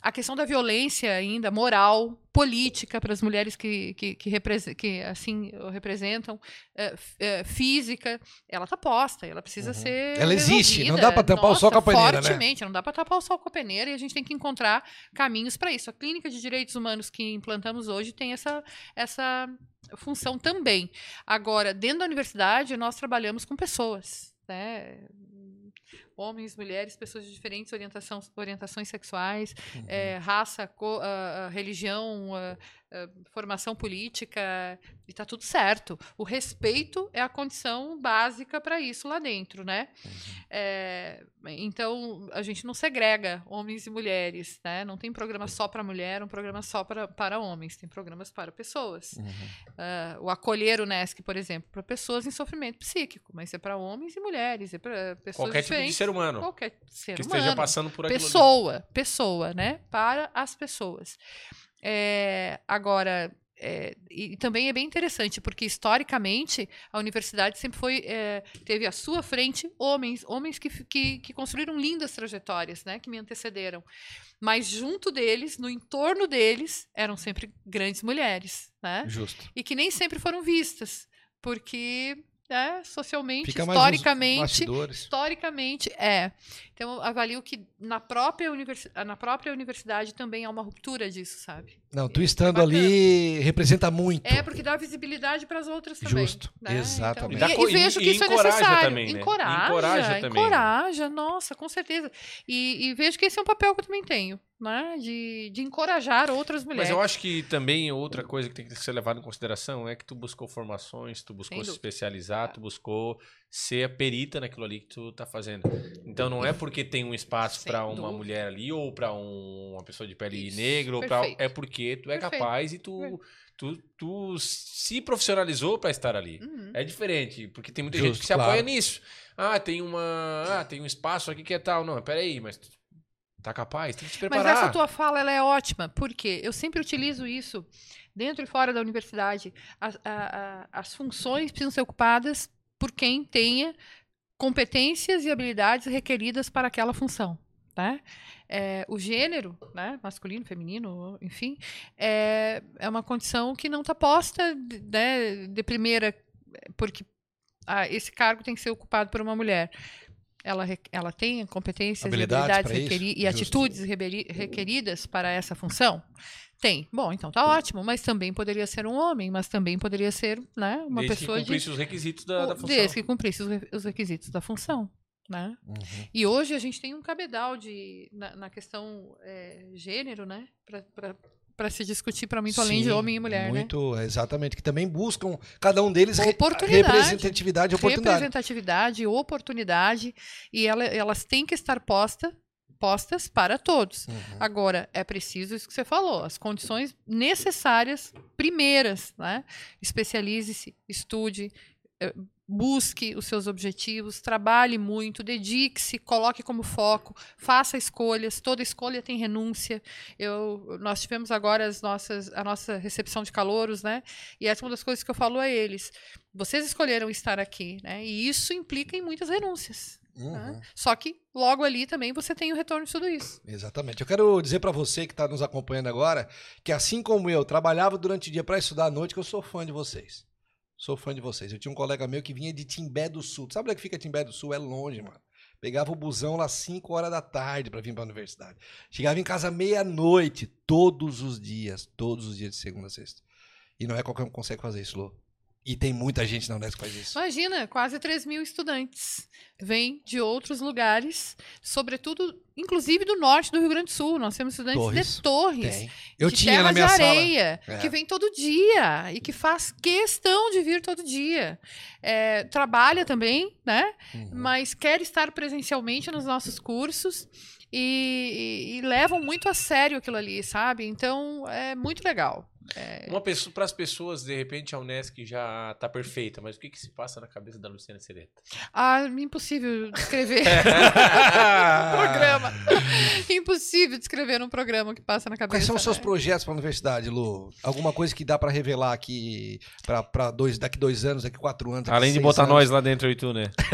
A questão da violência ainda moral, política para as mulheres que, que, que, que assim representam, é, é, física, ela está posta, ela precisa uhum. ser.
Ela existe, não dá para tampar Nossa, o sol com a peneira.
Né? Fortemente, né? não dá para tapar o sol com a peneira e a gente tem que encontrar caminhos para isso. A Clínica de Direitos Humanos que implantamos hoje tem essa, essa função também. Agora, dentro da universidade, nós trabalhamos com pessoas. Né? Homens, mulheres, pessoas de diferentes orientação, orientações sexuais, uhum. é, raça, co, uh, religião, uh, uh, formação política, e está tudo certo. O respeito é a condição básica para isso lá dentro, né? É, então, a gente não segrega homens e mulheres, né? Não tem programa só para mulher, um programa só pra, para homens, tem programas para pessoas. Uhum. o Acolher Unesc, por exemplo, para pessoas em sofrimento psíquico, mas é para homens e mulheres, é para pessoas
Qualquer. Tipo de ser humano.
Qualquer ser
que
humano.
esteja passando por
Pessoa, ali. pessoa, né? Para as pessoas. É, agora, é, e também é bem interessante, porque historicamente a universidade sempre foi é, teve à sua frente homens, homens que, que, que, construíram lindas trajetórias, né, que me antecederam. Mas junto deles, no entorno deles, eram sempre grandes mulheres, né?
Justo.
E que nem sempre foram vistas, porque né, socialmente, Fica historicamente, historicamente é. Então eu avalio que na própria, universi na própria universidade também há uma ruptura disso, sabe?
Não, tu é estando é ali representa muito.
É porque dá visibilidade para as outras também.
Justo, né? exatamente.
Então, e, e, vejo que isso é necessário. Também, né? Encoraja, encoraja, também, encoraja, nossa, com certeza. E, e vejo que esse é um papel que eu também tenho. Né, de, de encorajar outras mulheres.
Mas eu acho que também outra coisa que tem que ser levada em consideração é que tu buscou formações, tu buscou
Sem
se
dúvida.
especializar, tu buscou ser a perita naquilo ali que tu tá fazendo. Então não é porque tem um espaço
Sem
para uma
dúvida.
mulher ali ou para uma pessoa de pele
Isso,
negra, ou pra,
perfeito.
é porque tu é
Perfeito.
capaz e tu, tu, tu se profissionalizou para estar ali.
Uhum.
É diferente, porque tem muita
Justo,
gente que se
claro.
apoia nisso. Ah, tem uma, ah, tem um espaço aqui que é tal. Não, peraí, mas tu tá capaz, tem que se
Mas
preparar.
essa tua fala ela é ótima, porque eu sempre utilizo isso dentro e fora da universidade. As, a- a- as funções precisam ser ocupadas por quem tenha competências e habilidades requeridas para aquela função. Né? É, o gênero, né, masculino, feminino, enfim, é, é uma condição que não está posta de, né, de primeira, porque ah, esse cargo tem que ser ocupado por uma mulher. Ela, ela tem competências
Habilidades
e habilidades
para isso?
requeri- e
Justo.
atitudes requeridas para essa função? Tem. Bom, então tá ótimo, mas também poderia ser um homem, mas também poderia ser né, uma
Desde
pessoa
que
de.
cumprisse os requisitos da, da função.
Desde que cumprisse os, os requisitos da função. Né?
Uhum.
E hoje a gente tem um cabedal de, na, na questão é, gênero, né? Para se discutir para muito além de
Sim,
homem e mulher, né?
Muito, exatamente. Que também buscam, cada um deles,
Oportunidade.
representatividade oportunidade.
Representatividade, oportunidade, e ela- elas têm que estar posta, postas para todos.
Uhum.
Agora, é preciso isso que você falou, as condições necessárias, primeiras, né? Especialize-se, estude, eh, busque os seus objetivos, trabalhe muito, dedique-se, coloque como foco, faça escolhas, toda escolha tem renúncia. Eu, nós tivemos agora as nossas, a nossa recepção de calouros, né? E essa é uma das coisas que eu falo a eles. Vocês escolheram estar aqui, né? E isso implica em muitas renúncias.
Uhum.
né? Só que logo ali também você tem o retorno de tudo isso.
Exatamente. Eu quero dizer pra você que está nos acompanhando agora que assim como eu trabalhava durante o dia para estudar à noite, que eu sou fã de vocês. Sou fã de vocês. Eu tinha um colega meu que vinha de Timbé do Sul. Sabe onde é que fica Timbé do Sul? É longe, mano. Pegava o busão lá 5 horas da tarde para vir para a universidade. Chegava em casa meia-noite, todos os dias, todos os dias de segunda a sexta. E não é qualquer um que consegue fazer isso, Lô. E tem muita gente na Unesco que faz isso.
Imagina, quase 3 mil estudantes vêm de outros lugares, sobretudo, inclusive do norte do Rio Grande do Sul. Nós temos estudantes
Torres.
de Torres.
Tem. Eu
de
tinha na minha
de
sala.
areia,
É.
que vem todo dia e que faz questão de vir todo dia. É, trabalha também, né?
Uhum.
Mas quer estar presencialmente nos nossos cursos e, e- e levam muito a sério aquilo ali, sabe? Então é muito legal. É,
Uma pessoa, para as pessoas, de repente, a Unesc já tá perfeita, mas o que que se passa na cabeça da Luciana Sereta?
ah, impossível descrever programa. impossível descrever um programa que passa na cabeça.
Quais são os seus
né?
projetos para a universidade, Lu? Alguma coisa que dá para revelar aqui para dois, daqui dois anos, daqui quatro anos? daqui
Além de botar
anos?
nós lá dentro, e tu, né?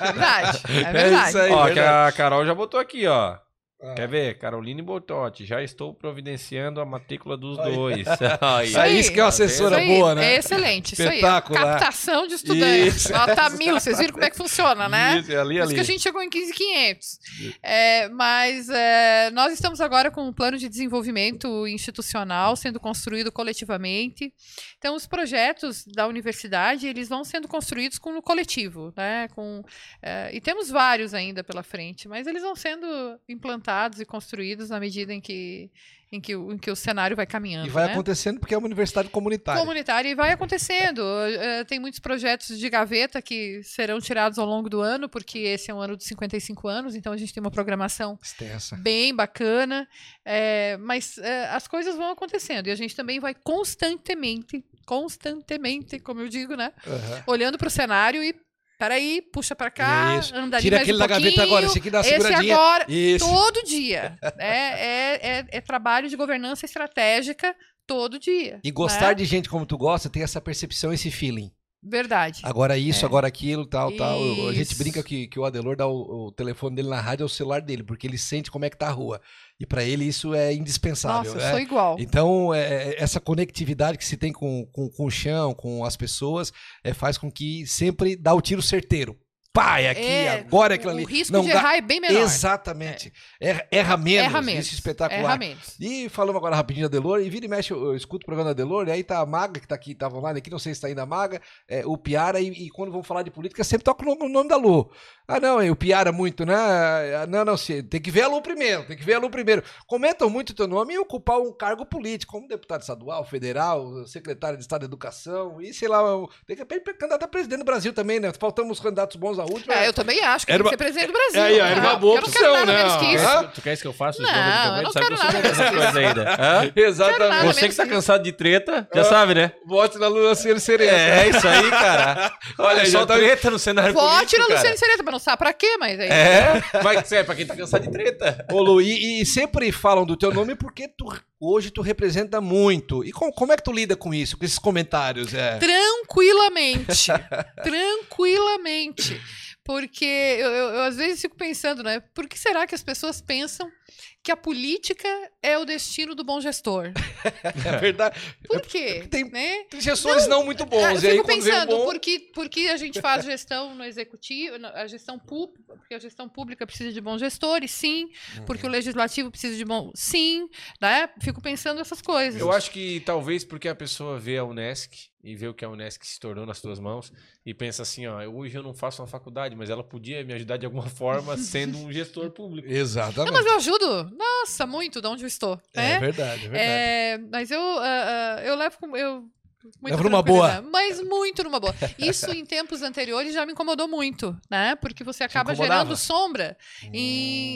Verdade, é verdade.
isso aí.
ó, que
verdade.
a Carol já botou aqui, ó.
Ah.
Quer ver? Caroline Bortotti, já estou providenciando a matrícula dos
Aí.
dois.
Isso aí, isso que é uma
Tá
assessora
aí,
boa, né?
É excelente, isso aí.
Espetacular.
Captação de estudantes.
Isso.
Nota mil, vocês viram como é que funciona, né?
Isso, é ali,
Por isso
ali.
que a gente chegou em 15,500. É, mas é, nós estamos agora com um plano de desenvolvimento institucional sendo construído coletivamente. Então, os projetos da universidade, eles vão sendo construídos com o coletivo, né? Com, é, e temos vários ainda pela frente, mas eles vão sendo implantados e construídos na medida em que, em que, o, em que o cenário vai caminhando.
E vai
né?
acontecendo porque é uma universidade comunitária.
comunitária e vai acontecendo. Eh, tem muitos projetos de gaveta que serão tirados ao longo do ano, porque esse é um ano de 55 anos, então a gente tem uma programação
Extensa.
bem bacana. eh, mas eh, as coisas vão acontecendo e a gente também vai constantemente, constantemente, como eu digo, né?
Aham.
Olhando para o cenário e peraí, puxa para cá,
Isso.
anda ali
Tira aquele
um
da gaveta agora, esse aqui dá uma
esse
seguradinha.
agora,
Isso.
todo dia. É, é, é, é trabalho de governança estratégica todo dia.
E gostar
né?
de gente como tu gosta, tem essa percepção, esse feeling.
Verdade.
Agora isso,
É.
agora aquilo, tal, tal. A gente
Isso.
brinca que, que o Adelor dá o, o telefone dele na rádio ao celular dele, porque ele sente como é que tá a rua. E pra ele isso é indispensável.
Nossa, eu
né?
sou igual.
Então, é, essa conectividade que se tem com, com, com o chão, com as pessoas, é, faz com que sempre dá o tiro certeiro. Pá, é aqui,
É,
agora é aquilo
o
ali.
risco
não
de
dá-
errar é bem menor.
Exatamente. Erra, erra menos.
Erra menos.
Isso é espetacular.
Erra menos.
E falamos agora rapidinho da Delor, e vira e mexe, eu, eu escuto o programa da Delor, e aí tá a Maga, que tá aqui, tava online aqui, não sei se tá ainda a Maga, é, o Piara, e, e quando vão falar de política, sempre toca o nome, o da Lu. Ah, não, é o Piara muito, né? Ah, Não, não, se- tem que ver a Lu primeiro, tem que ver a Lu primeiro. Comentam muito o teu nome e ocupar um cargo político, como deputado estadual, federal, secretário de Estado de Educação, e sei lá, o- tem que candidato a presidente do Brasil também, né? Faltamos candidatos bons à última.
É, eu também acho que
Era
tem que ser presidente do Brasil.
É, aí, ó, era uma
Ah,
boa
eu não quero
opção,
nada
né?
menos que isso.
Hã?
Tu queres que eu faça o
Não,
slogan de campanha?
eu não
Tu sabe
quero
que eu sou
nada
ainda.
Exatamente.
nada
Você que está cansado de treta, já sabe, né?
Vote na Luciane Serena.
É, isso aí, cara. Olha, só
tá-
treta no cenário
Vote na
cara.
Luciane Sereta, mas não sabe pra quê, mas aí.
É, mas é pra quem tá cansado de treta.
Ô Lu, e, e sempre falam do teu nome porque tu, hoje tu representa muito. E com- como é que tu lida com isso, com esses comentários? É?
Tranquilamente. tranquilamente. Porque eu, eu- eu, às vezes fico pensando, né? Por que será que as pessoas pensam que a política é o destino do bom gestor?
É verdade.
Por quê?
Tem-
né?
Tem gestores não, muito
Ah,
bons.
eu
e aí,
fico pensando,
bom...
por que, por que a gente faz gestão no executivo, a gestão pública, porque a gestão pública precisa de bons gestores, sim,
Uhum.
porque o legislativo precisa de bom, sim, né? Fico pensando essas coisas.
Eu acho que talvez porque a pessoa vê a Unesc e vê o que a Unesc se tornou nas tuas mãos e pensa assim, ó, hoje eu não faço uma faculdade, mas ela podia me ajudar de alguma forma sendo um gestor público.
Exatamente.
Não, mas eu ajudo, nossa, muito de onde eu estou,
É
né?
verdade, é verdade.
É, mas eu, ah, eu levo com. Eu,
Leva numa boa.
Mas muito numa boa. Isso em tempos anteriores já me incomodou muito, né? Porque você acaba gerando sombra.
Hum.
E,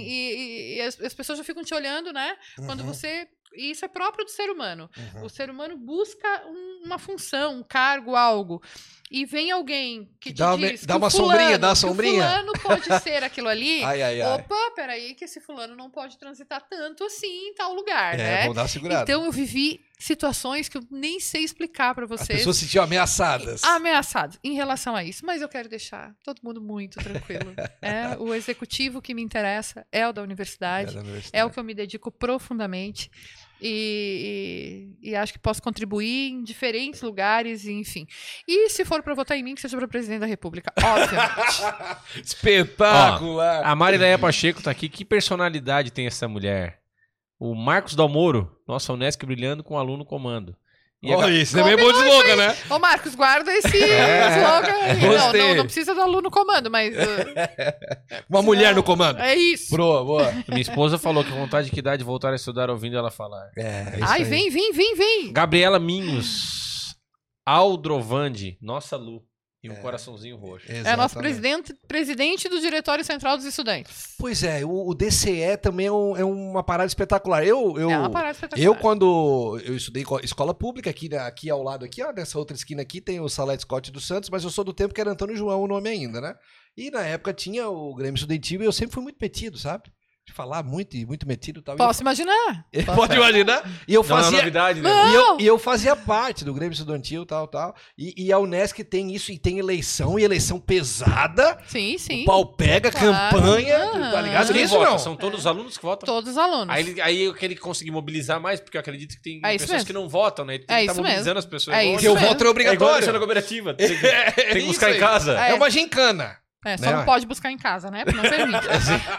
e- e as, as pessoas já ficam te olhando, né? Quando
Uhum,
você. E isso é próprio do ser humano.
uhum.
O ser humano busca um- uma função, um cargo, algo. E vem alguém que te
Dá uma-
diz
dá uma
o
sombrinha,
fulano-
dá uma sombrinha.
fulano pode ser aquilo ali.
Ai, ai, ai.
Opa, peraí, que esse fulano não pode transitar tanto assim em tal lugar,
É,
né?
dar segurada.
Então eu vivi situações que eu nem sei explicar pra
As
vocês.
pessoas se sentiam ameaçadas.
Ameaçados em relação a isso, mas eu quero deixar todo mundo muito tranquilo. é, o executivo que me interessa é o da universidade,
da
é,
universidade.
o que eu me dedico profundamente e, e- e acho que posso contribuir em diferentes lugares, e, enfim. E se for pra votar em mim, que seja pra presidente da República, obviamente.
Espetacular.
A Marileia Pacheco tá aqui. Que personalidade tem essa mulher? O Marcos Dalmoro, nossa Unesc brilhando com aluno comando. E Ga-
isso também é bom de slogan, né?
Ô, Marcos, guarda esse
É,
slogan aí. Não, não, não precisa do aluno comando, mas. uh,
Uma mulher no comando.
é isso.
Boa, boa.
Minha esposa falou que a vontade que dá de voltar a estudar ouvindo ela falar.
É, é isso
Ai,
aí.
vem, vem, vem, vem.
Gabriela Minhos, Aldrovandi, nossa Lu. E um
É.
coraçãozinho roxo.
É nosso
Exatamente.
presidente, presidente do Diretório Central dos Estudantes.
Pois é, o, o DCE também é, um- é uma parada espetacular. Eu, eu,
é uma parada espetacular.
eu quando eu estudei co- escola pública aqui, né, aqui ao lado aqui, ó, nessa outra esquina aqui tem o Salete Scott dos Santos, mas eu sou do tempo que era Antônio João o nome ainda, né? E na época tinha o Grêmio Estudantil e eu sempre fui muito metido, sabe? De falar muito e muito metido tal. E
Posso imaginar.
eu- Pode imaginar? E eu
Não, é
fazia
novidade, né?
E eu, e eu fazia parte do Grêmio Estudantil, tal, tal. E, e a Unesc tem isso, e tem eleição, e eleição pesada.
Sim, sim.
O pau pega,
Claro.
campanha.
Aham.
Tá ligado nisso,
vota?
não?
São todos os alunos que votam.
Todos os alunos.
Aí, ele, aí eu quero conseguir mobilizar mais, porque eu acredito que tem
É isso
pessoas
mesmo.
que não votam, né? Tem que
É
estar
isso
mobilizando
mesmo.
as pessoas.
É isso
Porque o voto é
É igual
obrigatório.
na cooperativa. Tem que,
É
tem que
isso
buscar
aí.
em casa.
É.
É uma gincana.
É, só
Né?
não pode buscar em casa, né? Porque não permite.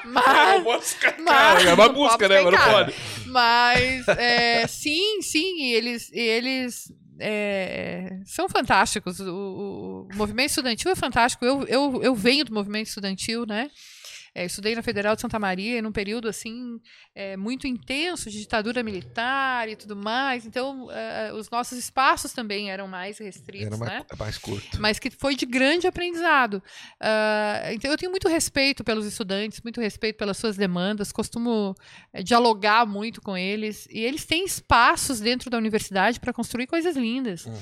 Não
mas,
pode buscar em
mas-
casa, É uma busca, né? Mas não pode.
Mas, é, sim, sim, eles, eles é, são fantásticos. O, o- o movimento estudantil é fantástico. Eu, eu, eu venho do movimento estudantil, né? É, estudei na Federal de Santa Maria num período assim é, muito intenso de ditadura militar e tudo mais. Então, é, os nossos espaços também eram mais restritos,
Era
né?
mais, mais curto.
mas que foi de grande aprendizado. Ah, então, eu tenho muito respeito pelos estudantes, muito respeito pelas suas demandas, costumo eh, dialogar muito com eles, e eles têm espaços dentro da universidade para construir coisas lindas.
Uhum.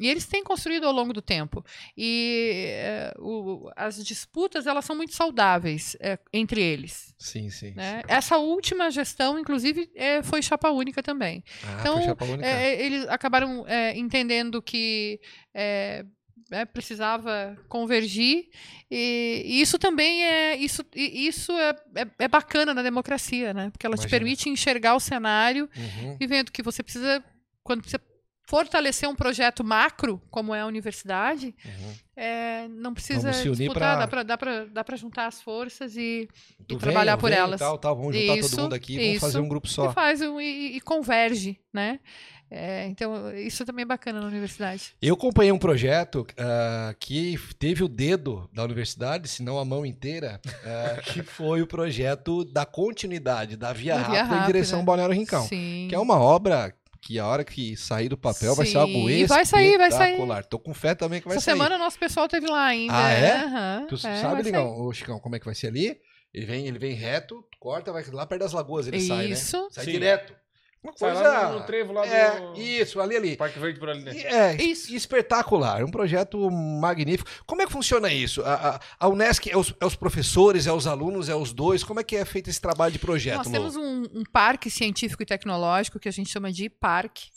E eles têm construído ao longo do tempo. E eh, o- as disputas, elas são muito saudáveis eh, entre eles.
Sim, sim.
né? Essa última gestão, inclusive, eh, foi chapa única também.
Ah,
Então,
foi chapa única.
É, eles acabaram é, entendendo que é, é, precisava convergir e, e isso também é isso, isso é, é, é bacana na democracia, né? Porque ela te
Imagina.
permite enxergar o cenário
Uhum.
e vendo que você precisa quando você fortalecer um projeto macro, como é a universidade, é, não precisa
se unir
disputar,
pra-
dá para juntar as forças e, e
vem,
trabalhar
eu
por elas.
Tal, tal, vamos juntar
Isso,
todo mundo aqui e vamos
isso.
fazer um grupo só.
E faz um, e, e converge, né? É, então, isso também é bacana na universidade.
Eu acompanhei um projeto ah, que teve o dedo da universidade, se não a mão inteira, ah, que foi o projeto da continuidade da Via,
Da Via
Rápida, em direção ao
Rápida.
Balneário Rincão.
Sim.
Que é uma obra que a hora que sair do papel vai ser
Sim,
algo
e vai sair, vai sair.
espetacular. Tô com fé também que vai
Essa
sair.
semana nosso pessoal teve lá ainda.
Ah, é?
Aham,
Tu
é,
sabe. Ligão, ô Chicão, como é que vai ser ali? Ele vem, ele vem reto, corta, vai lá perto das lagoas, ele sai, né?
Isso.
Sai
Sim.
direto. Uma coisa...
lá no, no trevo lá
é,
do
isso, ali, ali.
Parque Verde por ali, né?
É,
Isso.
espetacular, um projeto magnífico. Como é que funciona isso? A, a, a Unesc é os, é os professores, é os alunos, é os dois? Como é que é feito esse trabalho de projeto,
Nós
Lô?
temos um, um parque científico e tecnológico que a gente chama de IPARC.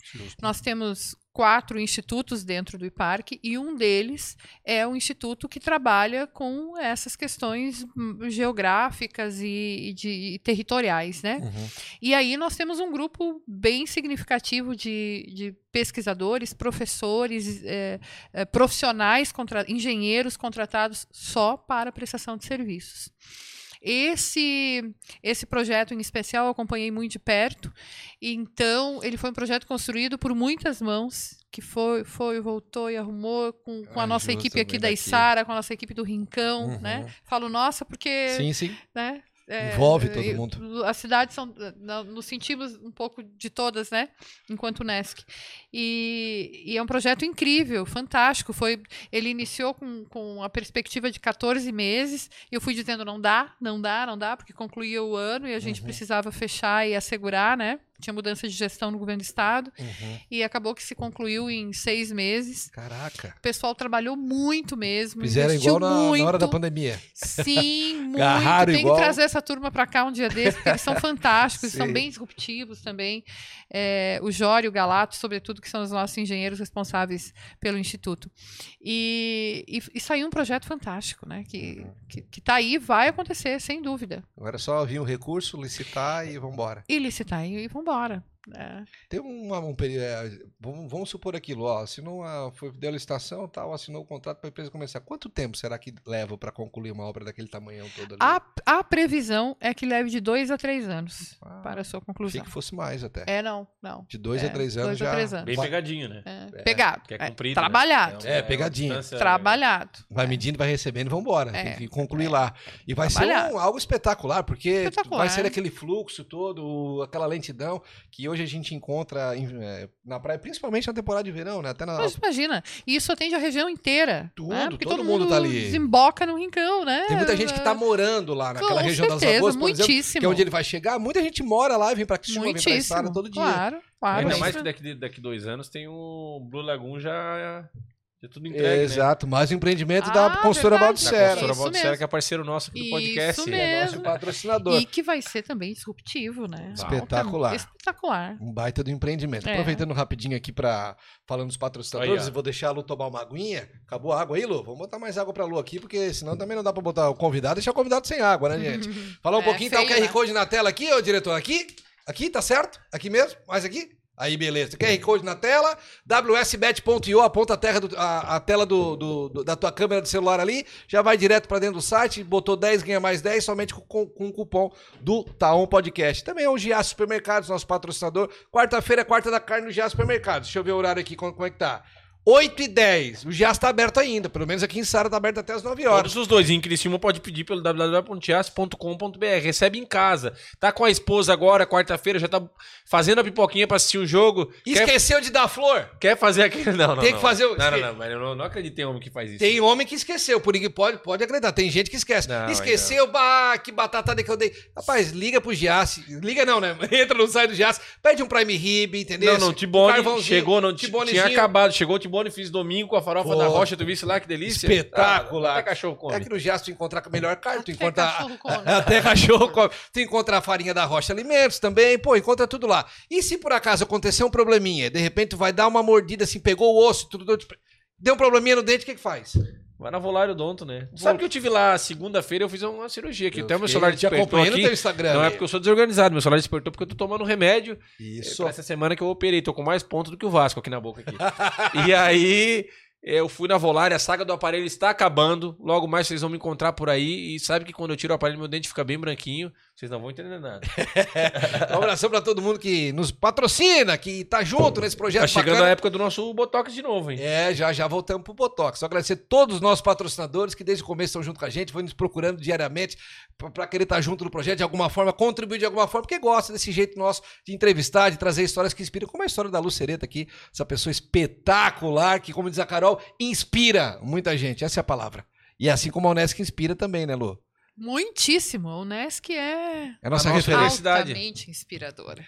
Nós temos quatro institutos dentro do IPARC e um deles é o instituto que trabalha com essas questões hum, geográficas e, e de, e territoriais, né?
Uhum.
E aí nós temos um grupo bem significativo de, de pesquisadores, professores, eh, eh, profissionais, contra- engenheiros contratados só para prestação de serviços. Esse, esse projeto em especial eu acompanhei muito de perto, então ele foi um projeto construído por muitas mãos, que foi, foi voltou e arrumou com, com a nossa equipe aqui da. Isara, com a nossa equipe do Rincão,
Uhum.
né? Falo nossa porque
Sim, sim.
né? É,
Envolve todo
e-
mundo.
As cidades são. Nos sentimos um pouco de todas, né? Enquanto Nesc. E, e é um projeto incrível, fantástico. Foi, ele iniciou com, com a perspectiva de 14 meses. E eu fui dizendo: não dá, não dá, não dá, porque concluía o ano e a gente
Uhum.
precisava fechar e assegurar, né? Tinha mudança de gestão no governo do estado.
Uhum.
E acabou que se concluiu em seis meses.
Caraca.
O pessoal trabalhou muito mesmo.
Fizeram igual na, na hora
muito.
da pandemia.
Sim, muito.
Agarraram
Tem
igual.
que trazer essa turma para cá um dia desses, porque eles são fantásticos,
Sim.
são bem disruptivos também. É, o Jório o Galato, sobretudo, que são os nossos engenheiros responsáveis pelo Instituto. E, e, e saiu um projeto fantástico, né? Que,
Uhum.
que, que tá aí, vai acontecer, sem dúvida.
Agora é só vir o recurso, licitar e vambora.
E licitar e, e vambora. É.
Tem uma, um período. é, vamos, vamos supor aquilo, ó. Assinou a, foi, deu a licitação tal, assinou o contrato para a empresa começar. Quanto tempo será que leva para concluir uma obra daquele tamanhão todo ali?
A, a previsão é que leve de dois a três anos
Ah,
para a sua
Achei
conclusão.
que fosse mais até.
É, não, não.
De dois
É,
a três anos
dois a
já.
três anos.
Bem pegadinho, né?
É,
É,
pegado.
Que é
é,
comprido. né?
trabalhado.
É,
uma
pegadinho.
Trabalhado.
Vai medindo, vai recebendo e vambora.
É,
Tem que concluir
é.
lá. E vai ser
Trabalhar.
um- algo espetacular, porque
Espetacular.
vai ser aquele fluxo todo, aquela lentidão que hoje a gente encontra em- é, na praia, principalmente na temporada de verão, né? Até na.
Mas imagina, e isso atende a região inteira.
Tudo,
né? Porque
todo
todo,
mundo
mundo
tá ali.
desemboca no rincão, né?
Tem muita gente que tá morando lá naquela
Com
região das
certeza,
lagoas, por exemplo,
muitíssimo.
que é onde ele vai chegar. Muita gente mora lá e vem pra Criciúma, vem pra. Estrada todo dia.
Claro, claro.
Ainda mais que daqui, daqui dois anos tem o Blue Lagoon já, já tudo entregue, né?
Exato, mais um empreendimento
Ah,
da consultora
verdade.
Da
Baldissera.
consultora
mesmo.
que é parceiro nosso aqui do
Isso
podcast.
mesmo.
É nosso patrocinador.
E que vai ser também disruptivo, né?
Espetacular.
Alta- Espetacular.
Um baita do empreendimento.
É.
Aproveitando rapidinho aqui para falando dos patrocinadores,
Aí,
vou deixar a Lu tomar uma aguinha. Acabou a água aí, Lu? Vamos botar mais água pra Lu aqui, porque senão também não dá pra botar o convidado, deixar o convidado sem água, né, gente? Falar um
É,
pouquinho, tá o
feio,
QR
né?
Code na tela aqui, ô diretor, aqui? Aqui, tá certo? Aqui mesmo? Mais aqui? Aí, beleza. QR Code na tela, wsbet.io, aponta a, terra do- a- a tela do- do- do- da tua câmera do celular ali, já vai direto pra dentro do site, botou 10, ganha mais 10, somente com, com- o cupom do Taon Podcast. Também é o Giaço Supermercados, nosso patrocinador. Quarta-feira é quarta da carne no Giaço Supermercados. Deixa eu ver o horário aqui, como, como é que tá. 8 e 10. O Giaço tá aberto ainda, pelo menos aqui em Sara tá aberto até as 9 horas.
Todos os dois. Em Criciúma pode pedir pelo www.tias.com.br. Recebe em casa. Tá com a esposa agora, quarta-feira, já tá fazendo a pipoquinha pra assistir o jogo. Quer,
Esqueceu de dar flor?
quer fazer aquele... Não, não,
Tem
não.
que fazer o-
Não, não, não. Mas eu não, não acredito em homem que faz isso.
Tem homem que esqueceu, por pode, pode acreditar. Tem gente que esquece.
Não,
esqueceu, bah, que batatada que eu dei. Rapaz, liga pro Giasse. Liga não, né? Entra no site do Giasse, pede um Prime Rib, entendeu?
Não, não, Tibone chegou, não, tinha acabado. Chegou o Tibone, fiz domingo com a farofa
Pô.
da rocha, tu visse lá, que delícia.
Espetacular.
Ah, até cachorro come.
É que no Giasse tu encontrar a melhor carne, tu
Até
encontra...
cachorro come.
Até cachorro come. Tu encontra a farinha da Rocha Alimentos também, pô, encontra tudo lá. E se por acaso acontecer um probleminha, de repente tu vai dar uma mordida assim, pegou o osso, tudo... Deu um probleminha no dente, o que que faz?
Vai na Volário Donto, né? Sabe que eu tive lá segunda-feira, eu fiz uma cirurgia aqui.
Eu
Até o meu celular despertou aqui.
teu Instagram.
Não é porque eu sou desorganizado, meu celular despertou porque eu tô tomando remédio.
Isso.
Pra essa semana que eu operei, tô com mais ponto do que o Vasco aqui na boca aqui. e aí eu fui na Volare, a saga do aparelho está acabando. Logo mais vocês vão me encontrar por aí. E sabe que quando eu tiro o aparelho, meu dente fica bem branquinho. Vocês não vão entender nada.
Um abração pra todo mundo que nos patrocina, que tá junto nesse projeto
Tá chegando
bacana.
a época do nosso Botox de novo, hein?
É, já já voltamos pro Botox. Só agradecer todos os nossos patrocinadores que desde o começo estão junto com a gente, vão nos procurando diariamente pra querer estar junto no projeto de alguma forma, contribuir de alguma forma, porque gosta desse jeito nosso de entrevistar, de trazer histórias que inspiram, como a história da Lucereta aqui, essa pessoa espetacular que, como diz a Carol, inspira muita gente. Essa é a palavra. E é assim como a Unesc inspira também, né, Lu?
Muitíssimo. A Unesc é
É a nossa
A nossa
referência.
Altamente inspiradora.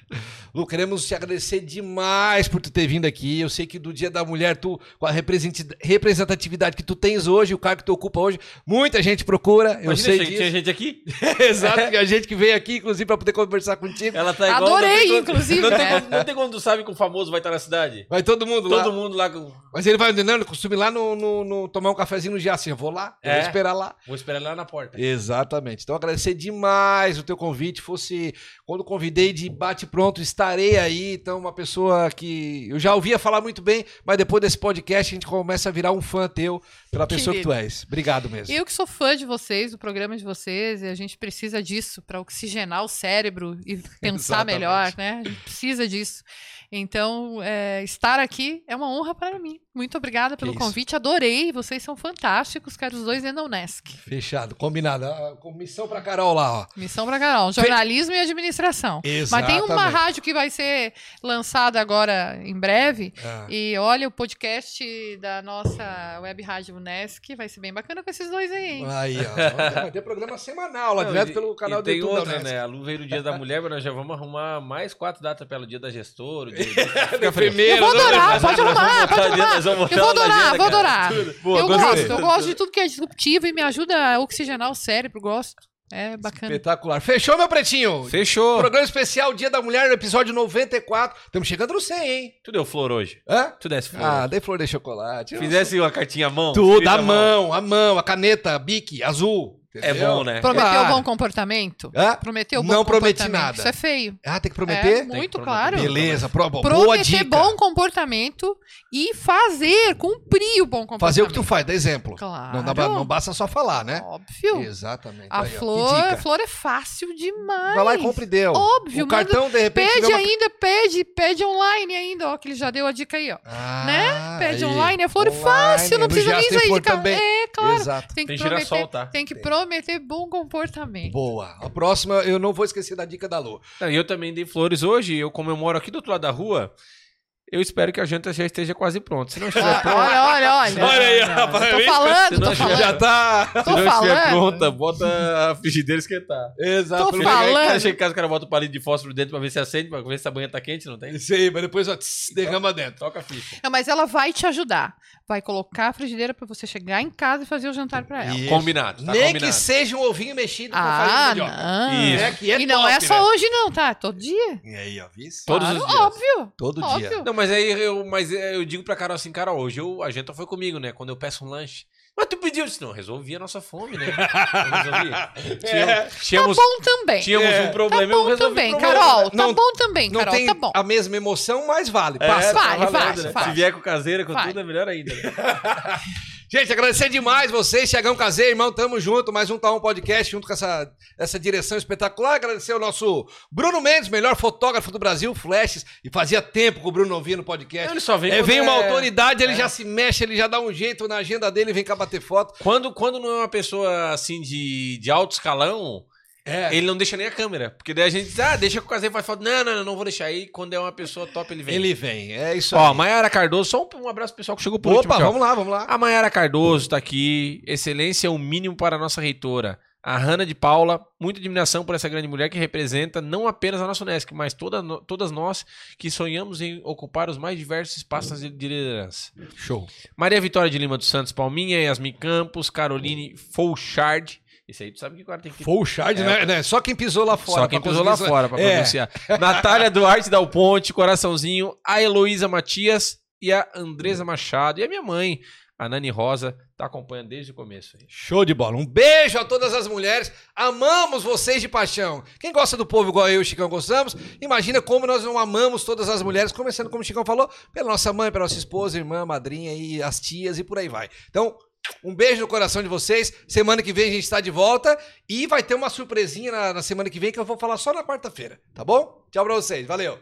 Lu, queremos te agradecer demais por tu ter vindo aqui. Eu sei que do Dia da Mulher, tu, com a representatividade que tu tens hoje, o cargo que tu ocupa hoje, muita gente procura. Eu
Imagina,
sei
tinha,
disso.
tinha gente aqui?
Exato, que a gente que veio aqui, inclusive, pra poder conversar contigo.
Ela tá igual.
Adorei,
não
inclusive,
Não tem,
né?
quando, não tem quando tu sabe que o famoso vai estar na cidade?
Vai todo mundo lá.
Todo mundo lá. com-
Mas ele vai, não, ele costuma ir lá no, no- no- tomar um cafezinho no Jaci. Eu vou lá, eu
É.
vou esperar lá.
Vou esperar ele lá na porta.
Exatamente. Então, agradecer demais o teu convite. Fosse quando convidei de bate pronto, estarei aí. Então, uma pessoa que eu já ouvia falar muito bem, mas depois desse podcast a gente começa a virar um fã teu pela pessoa que
Querido.
tu és. Obrigado mesmo.
Eu que sou fã de vocês, do programa de vocês, e a gente precisa disso para oxigenar o cérebro e pensar
Exatamente.
melhor, né? A gente precisa disso. Então, é, estar aqui é uma honra para mim. Muito obrigada pelo convite, adorei. Vocês são fantásticos, quero os dois dentro da Unesc.
Fechado, combinado. A comissão pra Carol lá, ó.
Missão para Carol, jornalismo e administração. Mas tem uma
Exatamente.
rádio que vai ser lançada agora em breve.
Ah.
E olha, o podcast da nossa web rádio Unesc vai ser bem bacana com esses dois aí, hein?
Aí, ó. Vai ter programa semanal lá,
Não,
direto
e-
pelo canal
e
do
tem
YouTube
outra, né? A Lu veio no dia da mulher, mas nós já vamos arrumar mais quatro datas pelo dia da gestora. O dia
Da enfermeira,
Eu vou
né?
adorar, pode arrumar, pode
botar-
arrumar.
Nós vamos
Eu vou adorar,
agenda,
vou
cara.
adorar.
Boa,
eu
gostei.
gosto, eu gosto de tudo que é disruptivo e me ajuda a oxigenar o cérebro, gosto. É bacana.
Espetacular. Fechou, meu pretinho?
Fechou.
Programa especial Dia da Mulher, episódio 94. Estamos chegando no 100, hein?
Tu deu flor hoje?
Hã?
Tu desse flor?
Ah, dei flor de chocolate.
Fizesse uma cartinha à mão?
Tudo,
à
mão, a mão, a caneta, bique, azul.
É
entendeu?
bom, né?
Prometeu bom comportamento?
Hã?
Prometeu bom
Não prometi nada.
Isso é feio.
Ah, tem que
É
prometer?
muito
prometer.
claro.
Beleza, pro, boa
Prometer
dica.
bom comportamento e fazer, cumprir o bom comportamento.
Fazer o que tu faz, dá exemplo.
Claro.
Não, dá não basta só falar, né?
Óbvio.
Exatamente.
A
Aí, que
flor, a flor é fácil demais.
Vai lá e compre e deu.
Óbvio,
O cartão, de repente...
Pede
uma-
ainda, pede, pede online ainda, ó, que ele já deu a dica aí, ó.
Ah,
né? Pede
aí.
online, é flor
Online,
fácil, não precisa nem sair de casa. É, claro.
Exato.
Tem que
Tem
prometer,
girassol, tá?
tem que prometer bom comportamento.
Boa. A próxima, eu não vou esquecer da dica da Lu.
Eu também dei flores hoje, eu comemoro aqui do outro lado da rua. Eu espero que a janta já esteja quase pronta. Se não estiver
Ah,
pronta,
olha, olha, olha.
Olha aí,
Não, não,
rapaz,
Tô falando, tô
já-
falando.
Já tá...
se
Tô
não estiver
falando.
pronta, bota a frigideira esquentar.
Exato.
Tô
Não
falando.
Cara, chega em casa, o cara bota o palito de fósforo dentro pra ver se acende, pra ver se a banha tá quente, não tem?
Isso aí, mas depois ó, tss, derrama dentro.
Toca a ficha.
Não, mas ela vai te ajudar. Vai colocar a frigideira pra você chegar em casa e fazer o jantar pra ela.
Isso.
Combinado, tá
Nem
combinado.
que seja um ovinho mexido com farinha
Ah,
de mandioca.
não.
Isso.
É que é
e não
top,
é só
né?
hoje, não, tá? Todo dia.
E aí, ó, viu?
Todos
Claro,
os dias.
Óbvio.
Todo
óbvio.
dia.
Não, mas aí eu, mas eu digo pra Carol assim, Carol, hoje eu, a janta foi comigo, né? Quando eu peço um lanche. Mas tu pediu, eu disse, não, resolvi a nossa fome, né? Eu resolvi. Tinha- Tínhamos,
Tá bom também.
tínhamos
É.
um problema, eu
Tá bom
resolvi
também,
problema.
Carol. Tá
Não-
bom também,
Não
Carol.
tem
Tá bom.
a mesma emoção, mas vale.
É,
Passa.
tá
Vale,
valendo,
vale,
né?
vale.
Se vier com caseira, com
Vai.
tudo, é melhor ainda. né?
Gente, agradecer demais vocês, Chegão Caseiro, irmão, tamo junto, mais um Um Podcast, junto com essa, essa direção espetacular. Agradecer ao nosso Bruno Mendes, melhor fotógrafo do Brasil, Flashes, e fazia tempo que o Bruno não vinha no podcast.
Ele só vem
É, vem uma
é-
autoridade, ele já se mexe, ele já dá um jeito na agenda dele, vem cá bater foto.
Quando, quando não é uma pessoa assim de, de alto escalão,
É,
ele não deixa nem a câmera. Porque daí a gente diz, ah, deixa que o caseiro faz foto. Não, não, não, não vou deixar aí. Quando é uma pessoa top, ele vem.
ele vem, é isso
Ó,
aí.
Mayara Cardoso, só um, um abraço pro pessoal que chegou por último.
Opa,
ó.
vamos lá, vamos lá.
A Mayara Cardoso tá aqui. Excelência é o mínimo para a nossa reitora. A Hanna de Paula, muita admiração por essa grande mulher que representa não apenas a nossa Unesc, mas toda, todas nós que sonhamos em ocupar os mais diversos espaços de de liderança.
Show.
Maria Vitória de Lima dos Santos Palminha, Yasmin Campos, Caroline Fouchard. Esse aí tu sabe que o cara tem que
Full shard,
É.
né, né? Só quem pisou lá fora.
só quem pisou lá
isso.
fora pra
É.
pronunciar. Natália Duarte Dal Ponte, Coraçãozinho, a Heloísa Matias e a Andresa Machado. E a minha mãe, A Nani Rosa tá acompanhando desde o começo aí.
Show de bola. Um beijo a todas as mulheres. Amamos vocês de paixão. Quem gosta do povo igual eu e o Chicão gostamos, imagina como nós não amamos todas as mulheres, começando como o Chicão falou, pela nossa mãe, pela nossa esposa, irmã, madrinha e as tias e por aí vai. Então, um beijo no coração de vocês. Semana que vem a gente está de volta e vai ter uma surpresinha na, na semana que vem que eu vou falar só na quarta-feira, tá bom? Tchau pra vocês. Valeu.